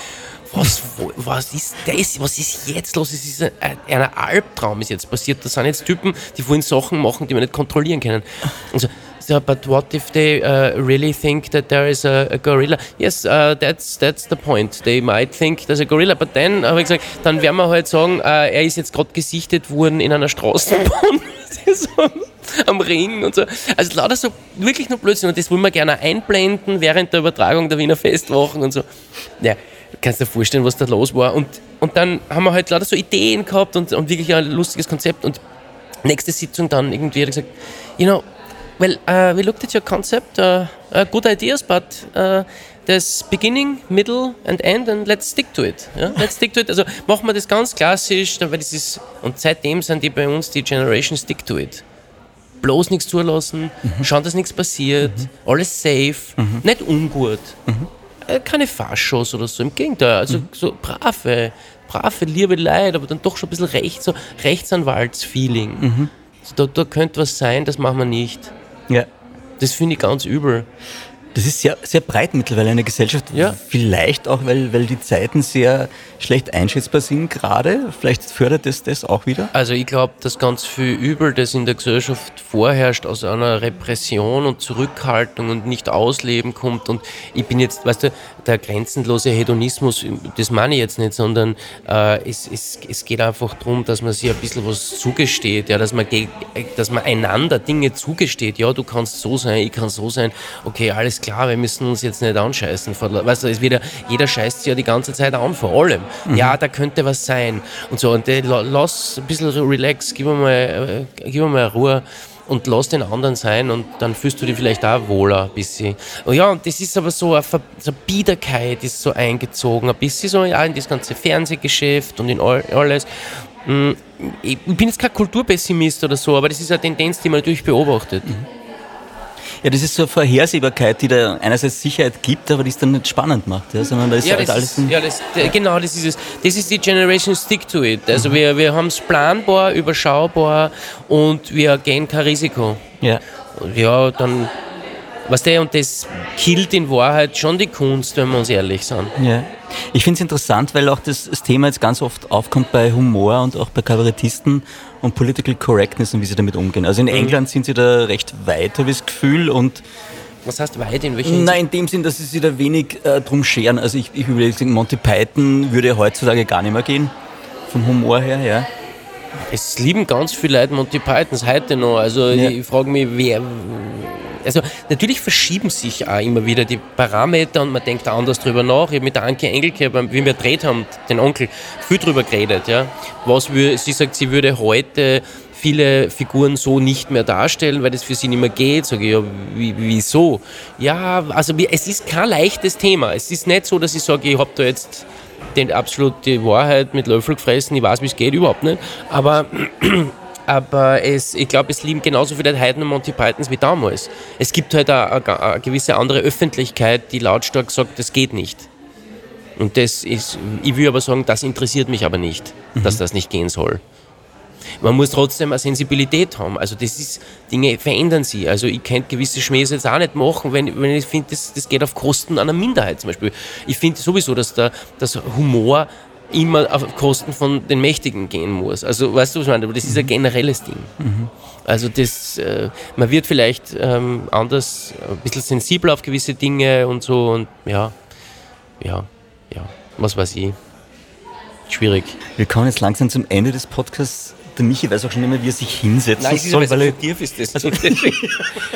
was, was ist das? Was ist jetzt los? Es ist ein, ein Albtraum ist jetzt passiert. Das sind jetzt Typen, die vorhin Sachen machen, die wir nicht kontrollieren können. Und so, uh, but what if they uh, really think that there is a, a gorilla? Yes, uh, that's, that's the point. They might think there's a gorilla, but then habe ich gesagt, dann werden wir halt sagen, uh, er ist jetzt gerade gesichtet worden in einer Straßenbahn. [laughs] so am Ring und so. Also lauter so wirklich nur Blödsinn. Und das wollen wir gerne einblenden während der Übertragung der Wiener Festwochen und so. Ja, kannst dir vorstellen, was da los war. Und, und dann haben wir halt lauter so Ideen gehabt und, und wirklich ein lustiges Konzept. Und nächste Sitzung dann irgendwie hat er gesagt, you know, well, uh, we looked at your concept, uh, uh, good ideas, but uh, there's beginning, middle and end and let's stick to it. Ja? Let's stick to it. Also machen wir das ganz klassisch, weil das ist, und seitdem sind die bei uns die Generation Stick to it bloß nichts zulassen, mhm. schauen, dass nichts passiert, mhm. alles safe, mhm. nicht ungut. Äh, keine Faschos oder so, im Gegenteil, also so brave, brave, liebe Leute, aber dann doch schon ein bisschen recht, so Rechtsanwaltsfeeling. So, da, da könnte was sein, das machen wir nicht. Ja. Das finde ich ganz übel. Das ist sehr, sehr breit mittlerweile in der Gesellschaft. Ja. Vielleicht auch, weil, weil die Zeiten sehr schlecht einschätzbar sind gerade. Vielleicht fördert es das auch wieder. Also ich glaube, dass ganz viel Übel, das in der Gesellschaft vorherrscht, aus einer Repression und Zurückhaltung und nicht ausleben kommt. Und ich bin jetzt, weißt du, der grenzenlose Hedonismus, das meine ich jetzt nicht, sondern äh, es, es, es geht einfach darum, dass man sich ein bisschen was zugesteht, ja, dass man, dass man einander Dinge zugesteht. Ja, du kannst so sein, ich kann so sein. Okay, alles klar, wir müssen uns jetzt nicht anscheißen. Weißt du, es wieder, jeder scheißt sich ja die ganze Zeit an, vor allem. Mhm. Ja, da könnte was sein. Und so, und äh, lass ein bisschen relax, gib mir mal, äh, gib mir mal Ruhe und lass den anderen sein und dann fühlst du dich vielleicht auch wohler ein bisschen. Und ja, und das ist aber so eine, Ver so eine Biederkeit ist so eingezogen, ein bisschen so ja, in das ganze Fernsehgeschäft und in alles. Hm, ich bin jetzt kein Kulturpessimist oder so, aber das ist eine Tendenz, die man natürlich beobachtet. Mhm. Ja, das ist so eine Vorhersehbarkeit, die da einerseits Sicherheit gibt, aber die es dann nicht spannend macht, ja, sondern da ist ja, halt alles... Ist, ja, das, genau, das ist es. Das ist die Generation Stick to it. Also mhm. wir, wir haben es planbar, überschaubar und wir gehen kein Risiko. Ja. Ja, dann... Was der und das killt in Wahrheit schon die Kunst, wenn wir uns ehrlich sind. Ja. Ich finde es interessant, weil auch das, das, Thema jetzt ganz oft aufkommt bei Humor und auch bei Kabarettisten und Political Correctness und wie sie damit umgehen. Also in mhm. England sind sie da recht weit, habe ich das Gefühl. Und was heißt weit? In welchem Nein, in dem Sinn, dass sie sich da wenig äh, drum scheren. Also ich, ich überlege, Monty Python würde heutzutage gar nicht mehr gehen, vom Humor her, ja. Es lieben ganz viele Leute Monty Pythons heute noch. Also ja. ich frage mich, wer. Also natürlich verschieben sich auch immer wieder die Parameter und man denkt da anders drüber nach. Ich habe mit der Anke Engelke, wie wir gedreht haben, den Onkel, viel drüber geredet. Ja. Was wir, sie sagt, sie würde heute viele Figuren so nicht mehr darstellen, weil das für sie nicht mehr geht. Sage ich, ja, wieso? Ja, also es ist kein leichtes Thema. Es ist nicht so, dass ich sage, ich habe da jetzt den absolute Wahrheit mit Löffel gefressen, ich weiß, wie es geht, überhaupt nicht. Aber, [clears throat] aber es, ich glaube, es lieben genauso viele Heiden und Monty Pythons wie damals. Es gibt halt eine, eine, eine gewisse andere Öffentlichkeit, die lautstark sagt, das geht nicht. Und das ist, ich will aber sagen, das interessiert mich aber nicht, mhm. dass das nicht gehen soll man muss trotzdem eine Sensibilität haben. Also das ist, Dinge verändern sich. Also ich könnte gewisse Schmähs jetzt auch nicht machen, wenn, wenn ich finde, das, das geht auf Kosten einer Minderheit zum Beispiel. Ich finde sowieso, dass der dass Humor immer auf Kosten von den Mächtigen gehen muss. Also weißt du, was ich meine? Aber das ist ein mhm. generelles Ding. Mhm. Also das, äh, man wird vielleicht ähm, anders, ein bisschen sensibler auf gewisse Dinge und so und ja, ja, ja, was weiß ich. Schwierig. Wir kommen jetzt langsam zum Ende des Podcasts der Michi weiß auch schon immer, wie er sich hinsetzen Nein, soll, weil er tief ist. Das. Also deswegen.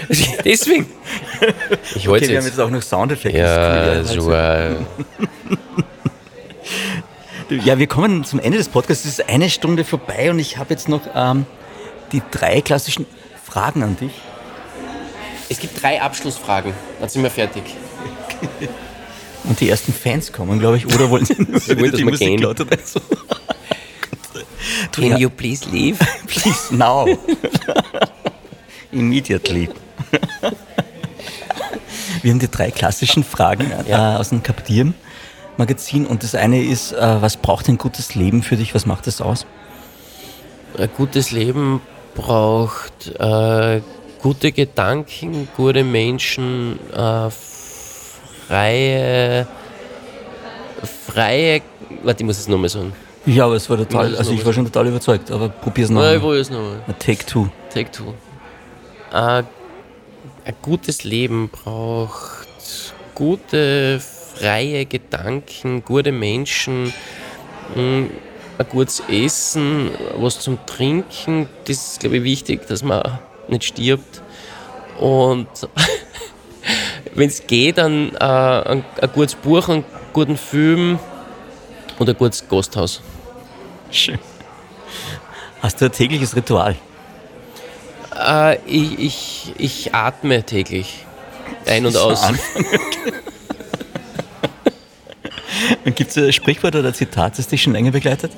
[laughs] deswegen. Ich wollte okay, wir haben jetzt auch noch Soundeffekte. Ja, so. Äh [laughs] ja, wir kommen zum Ende des Podcasts. Es ist eine Stunde vorbei und ich habe jetzt noch ähm, die drei klassischen Fragen an dich. Es gibt drei Abschlussfragen. Dann sind wir fertig. [laughs] Und die ersten Fans kommen, glaube ich, oder wollen sie nur sie wollen, die Musik lauter Can ja. you please leave? [laughs] please now. Immediately. Wir haben die drei klassischen Fragen ja. äh, aus dem Kapitieren Magazin und das eine ist, äh, was braucht ein gutes Leben für dich? Was macht das aus? Ein gutes Leben braucht äh, gute Gedanken, gute Menschen, äh, freie, freie, warte, ich muss es nochmal sagen. Ja, aber es war total, also ich war schon total überzeugt, aber probier's nochmal. Nein, ich es nochmal. Take two. Take two. Äh, ein gutes Leben braucht gute, freie Gedanken, gute Menschen, hm, ein gutes Essen, was zum Trinken. Das ist, glaube ich, wichtig, dass man nicht stirbt. Und [laughs] wenn es geht, dann äh, ein, ein gutes Buch, einen guten Film und ein gutes Gasthaus. Schön. Hast du ein tägliches Ritual? Äh, ich, ich, ich atme täglich. Ein und aus. gibt es ein Sprichwort oder ein Zitat, das dich schon länger begleitet?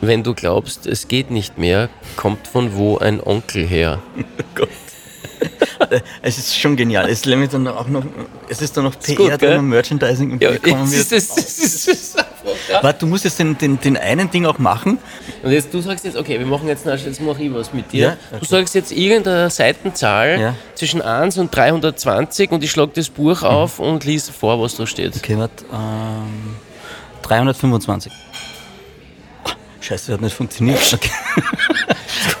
Wenn du glaubst, es geht nicht mehr, kommt von wo ein Onkel her. [laughs] Oh Gott. Es ist schon genial. Es ist dann auch noch, es ist dann noch PR, dann noch Merchandising im ja, kommen wird. Das, das, das, Warte, du musst jetzt den, den, den einen Ding auch machen. Und jetzt, du sagst jetzt, okay, wir machen jetzt, jetzt mache ich was mit dir. Ja? Okay. Du sagst jetzt irgendeine Seitenzahl ja. zwischen 1 und 320 und ich schlage das Buch mhm. auf und lies vor, was da steht. Okay, warte. Ähm, 325. Scheiße, das hat nicht funktioniert. Okay.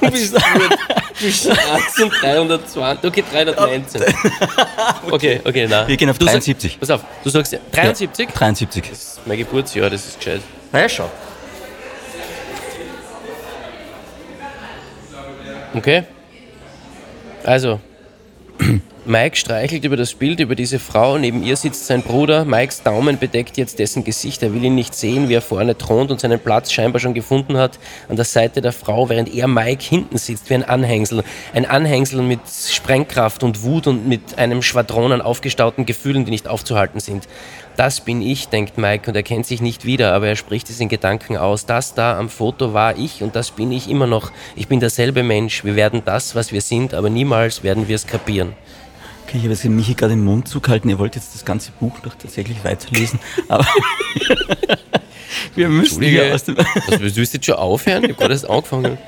[laughs] du bist [laughs] zwischen 1 und 320. Okay, 319. [laughs] Okay, okay, nein. Wir gehen auf 73. Sag, pass auf, du sagst 73? Ja, 73. Das ist mein Geburtsjahr, das ist gescheit. Na ja, schau. Okay. Also, Mike streichelt über das Bild, über diese Frau. Neben ihr sitzt sein Bruder. Mikes Daumen bedeckt jetzt dessen Gesicht. Er will ihn nicht sehen, wie er vorne thront und seinen Platz scheinbar schon gefunden hat an der Seite der Frau, während er Mike hinten sitzt wie ein Anhängsel. Ein Anhängsel mit Sprengkraft und Wut und mit einem Schwadron an aufgestauten Gefühlen, die nicht aufzuhalten sind. Das bin ich, denkt Mike, und er kennt sich nicht wieder, aber er spricht es in Gedanken aus. Das da am Foto war ich und das bin ich immer noch. Ich bin derselbe Mensch. Wir werden das, was wir sind, aber niemals werden wir es kapieren. Okay, ich habe jetzt Michi gerade den Mund zugehalten. Ihr wollt jetzt das ganze Buch noch tatsächlich weiterlesen. [laughs] Aber wir müssen hier aus dem. Was, willst du jetzt schon aufhören? Ich habe gerade erst angefangen.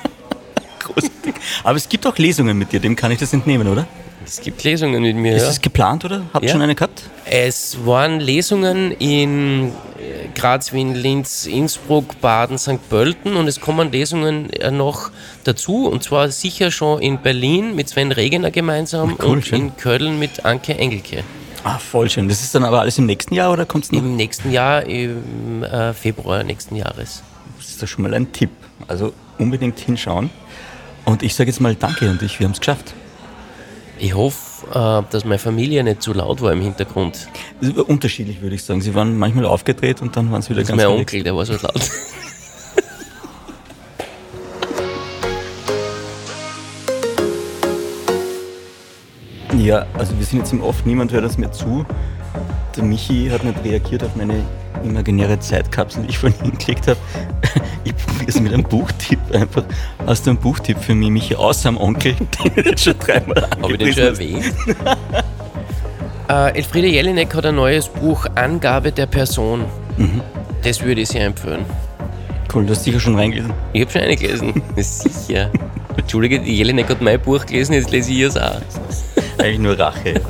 [laughs] Großartig. Aber es gibt auch Lesungen mit dir, dem kann ich das entnehmen, oder? Es gibt Lesungen mit mir. Ist es geplant, oder? Habt ihr ja. schon eine gehabt? Es waren Lesungen in äh, Graz, Wien, Linz, Innsbruck, Baden, St. Pölten und es kommen Lesungen äh, noch dazu und zwar sicher schon in Berlin mit Sven Regener gemeinsam cool, und schön. in Köln mit Anke Engelke. Ah, voll schön. Das ist dann aber alles im nächsten Jahr oder kommt es noch? Im nächsten Jahr, im äh, Februar nächsten Jahres. Das ist doch schon mal ein Tipp. Also unbedingt hinschauen. Und ich sage jetzt mal Danke und ich, wir haben es geschafft. Ich hoffe, äh, dass meine Familie nicht zu laut war im Hintergrund. Unterschiedlich würde ich sagen. Sie waren manchmal aufgedreht und dann waren sie wieder das ganz Mein Onkel, der war so laut. [laughs] ja, also wir sind jetzt im Off, niemand hört uns mehr zu. Der Michi hat nicht reagiert auf meine imaginäre Zeitkapsel, die ich vorhin hingelegt habe. Es mit einem Buchtipp einfach. Hast du einen Buchtipp für mich, Michi, außer am Onkel, [laughs] den ich jetzt schon dreimal Habe ich den schon erwähnt? [laughs] äh, Elfriede Jelinek hat ein neues Buch, Angabe der Person. Mhm. Das würde ich sehr empfehlen. Cool, du hast sicher schon reingelesen. Ich habe schon reingelesen, [laughs] sicher. Entschuldige, die Jelinek hat mein Buch gelesen, jetzt lese ich es auch. Eigentlich nur Rache.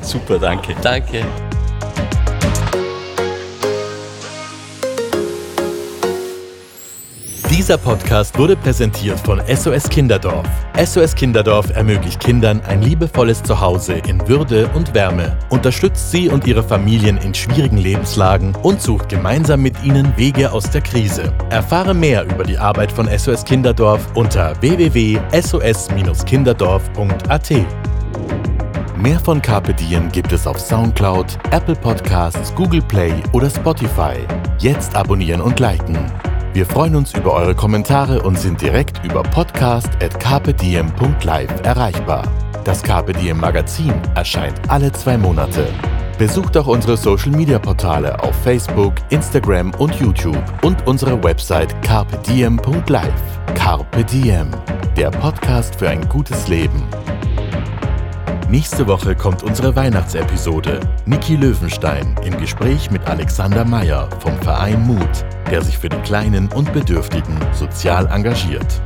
Super, danke. Danke. Dieser Podcast wurde präsentiert von SOS Kinderdorf. SOS Kinderdorf ermöglicht Kindern ein liebevolles Zuhause in Würde und Wärme, unterstützt sie und ihre Familien in schwierigen Lebenslagen und sucht gemeinsam mit ihnen Wege aus der Krise. Erfahre mehr über die Arbeit von SOS Kinderdorf unter www.sos-kinderdorf.at. Mehr von Carpe Diem gibt es auf Soundcloud, Apple Podcasts, Google Play oder Spotify. Jetzt abonnieren und liken. Wir freuen uns über eure Kommentare und sind direkt über podcast.kpdm.live erreichbar. Das Diem Magazin erscheint alle zwei Monate. Besucht auch unsere Social Media Portale auf Facebook, Instagram und YouTube und unsere Website carpediem.live. Carpe Diem, der Podcast für ein gutes Leben. Nächste Woche kommt unsere Weihnachtsepisode. Niki Löwenstein im Gespräch mit Alexander Meyer vom Verein Mut der sich für die Kleinen und Bedürftigen sozial engagiert.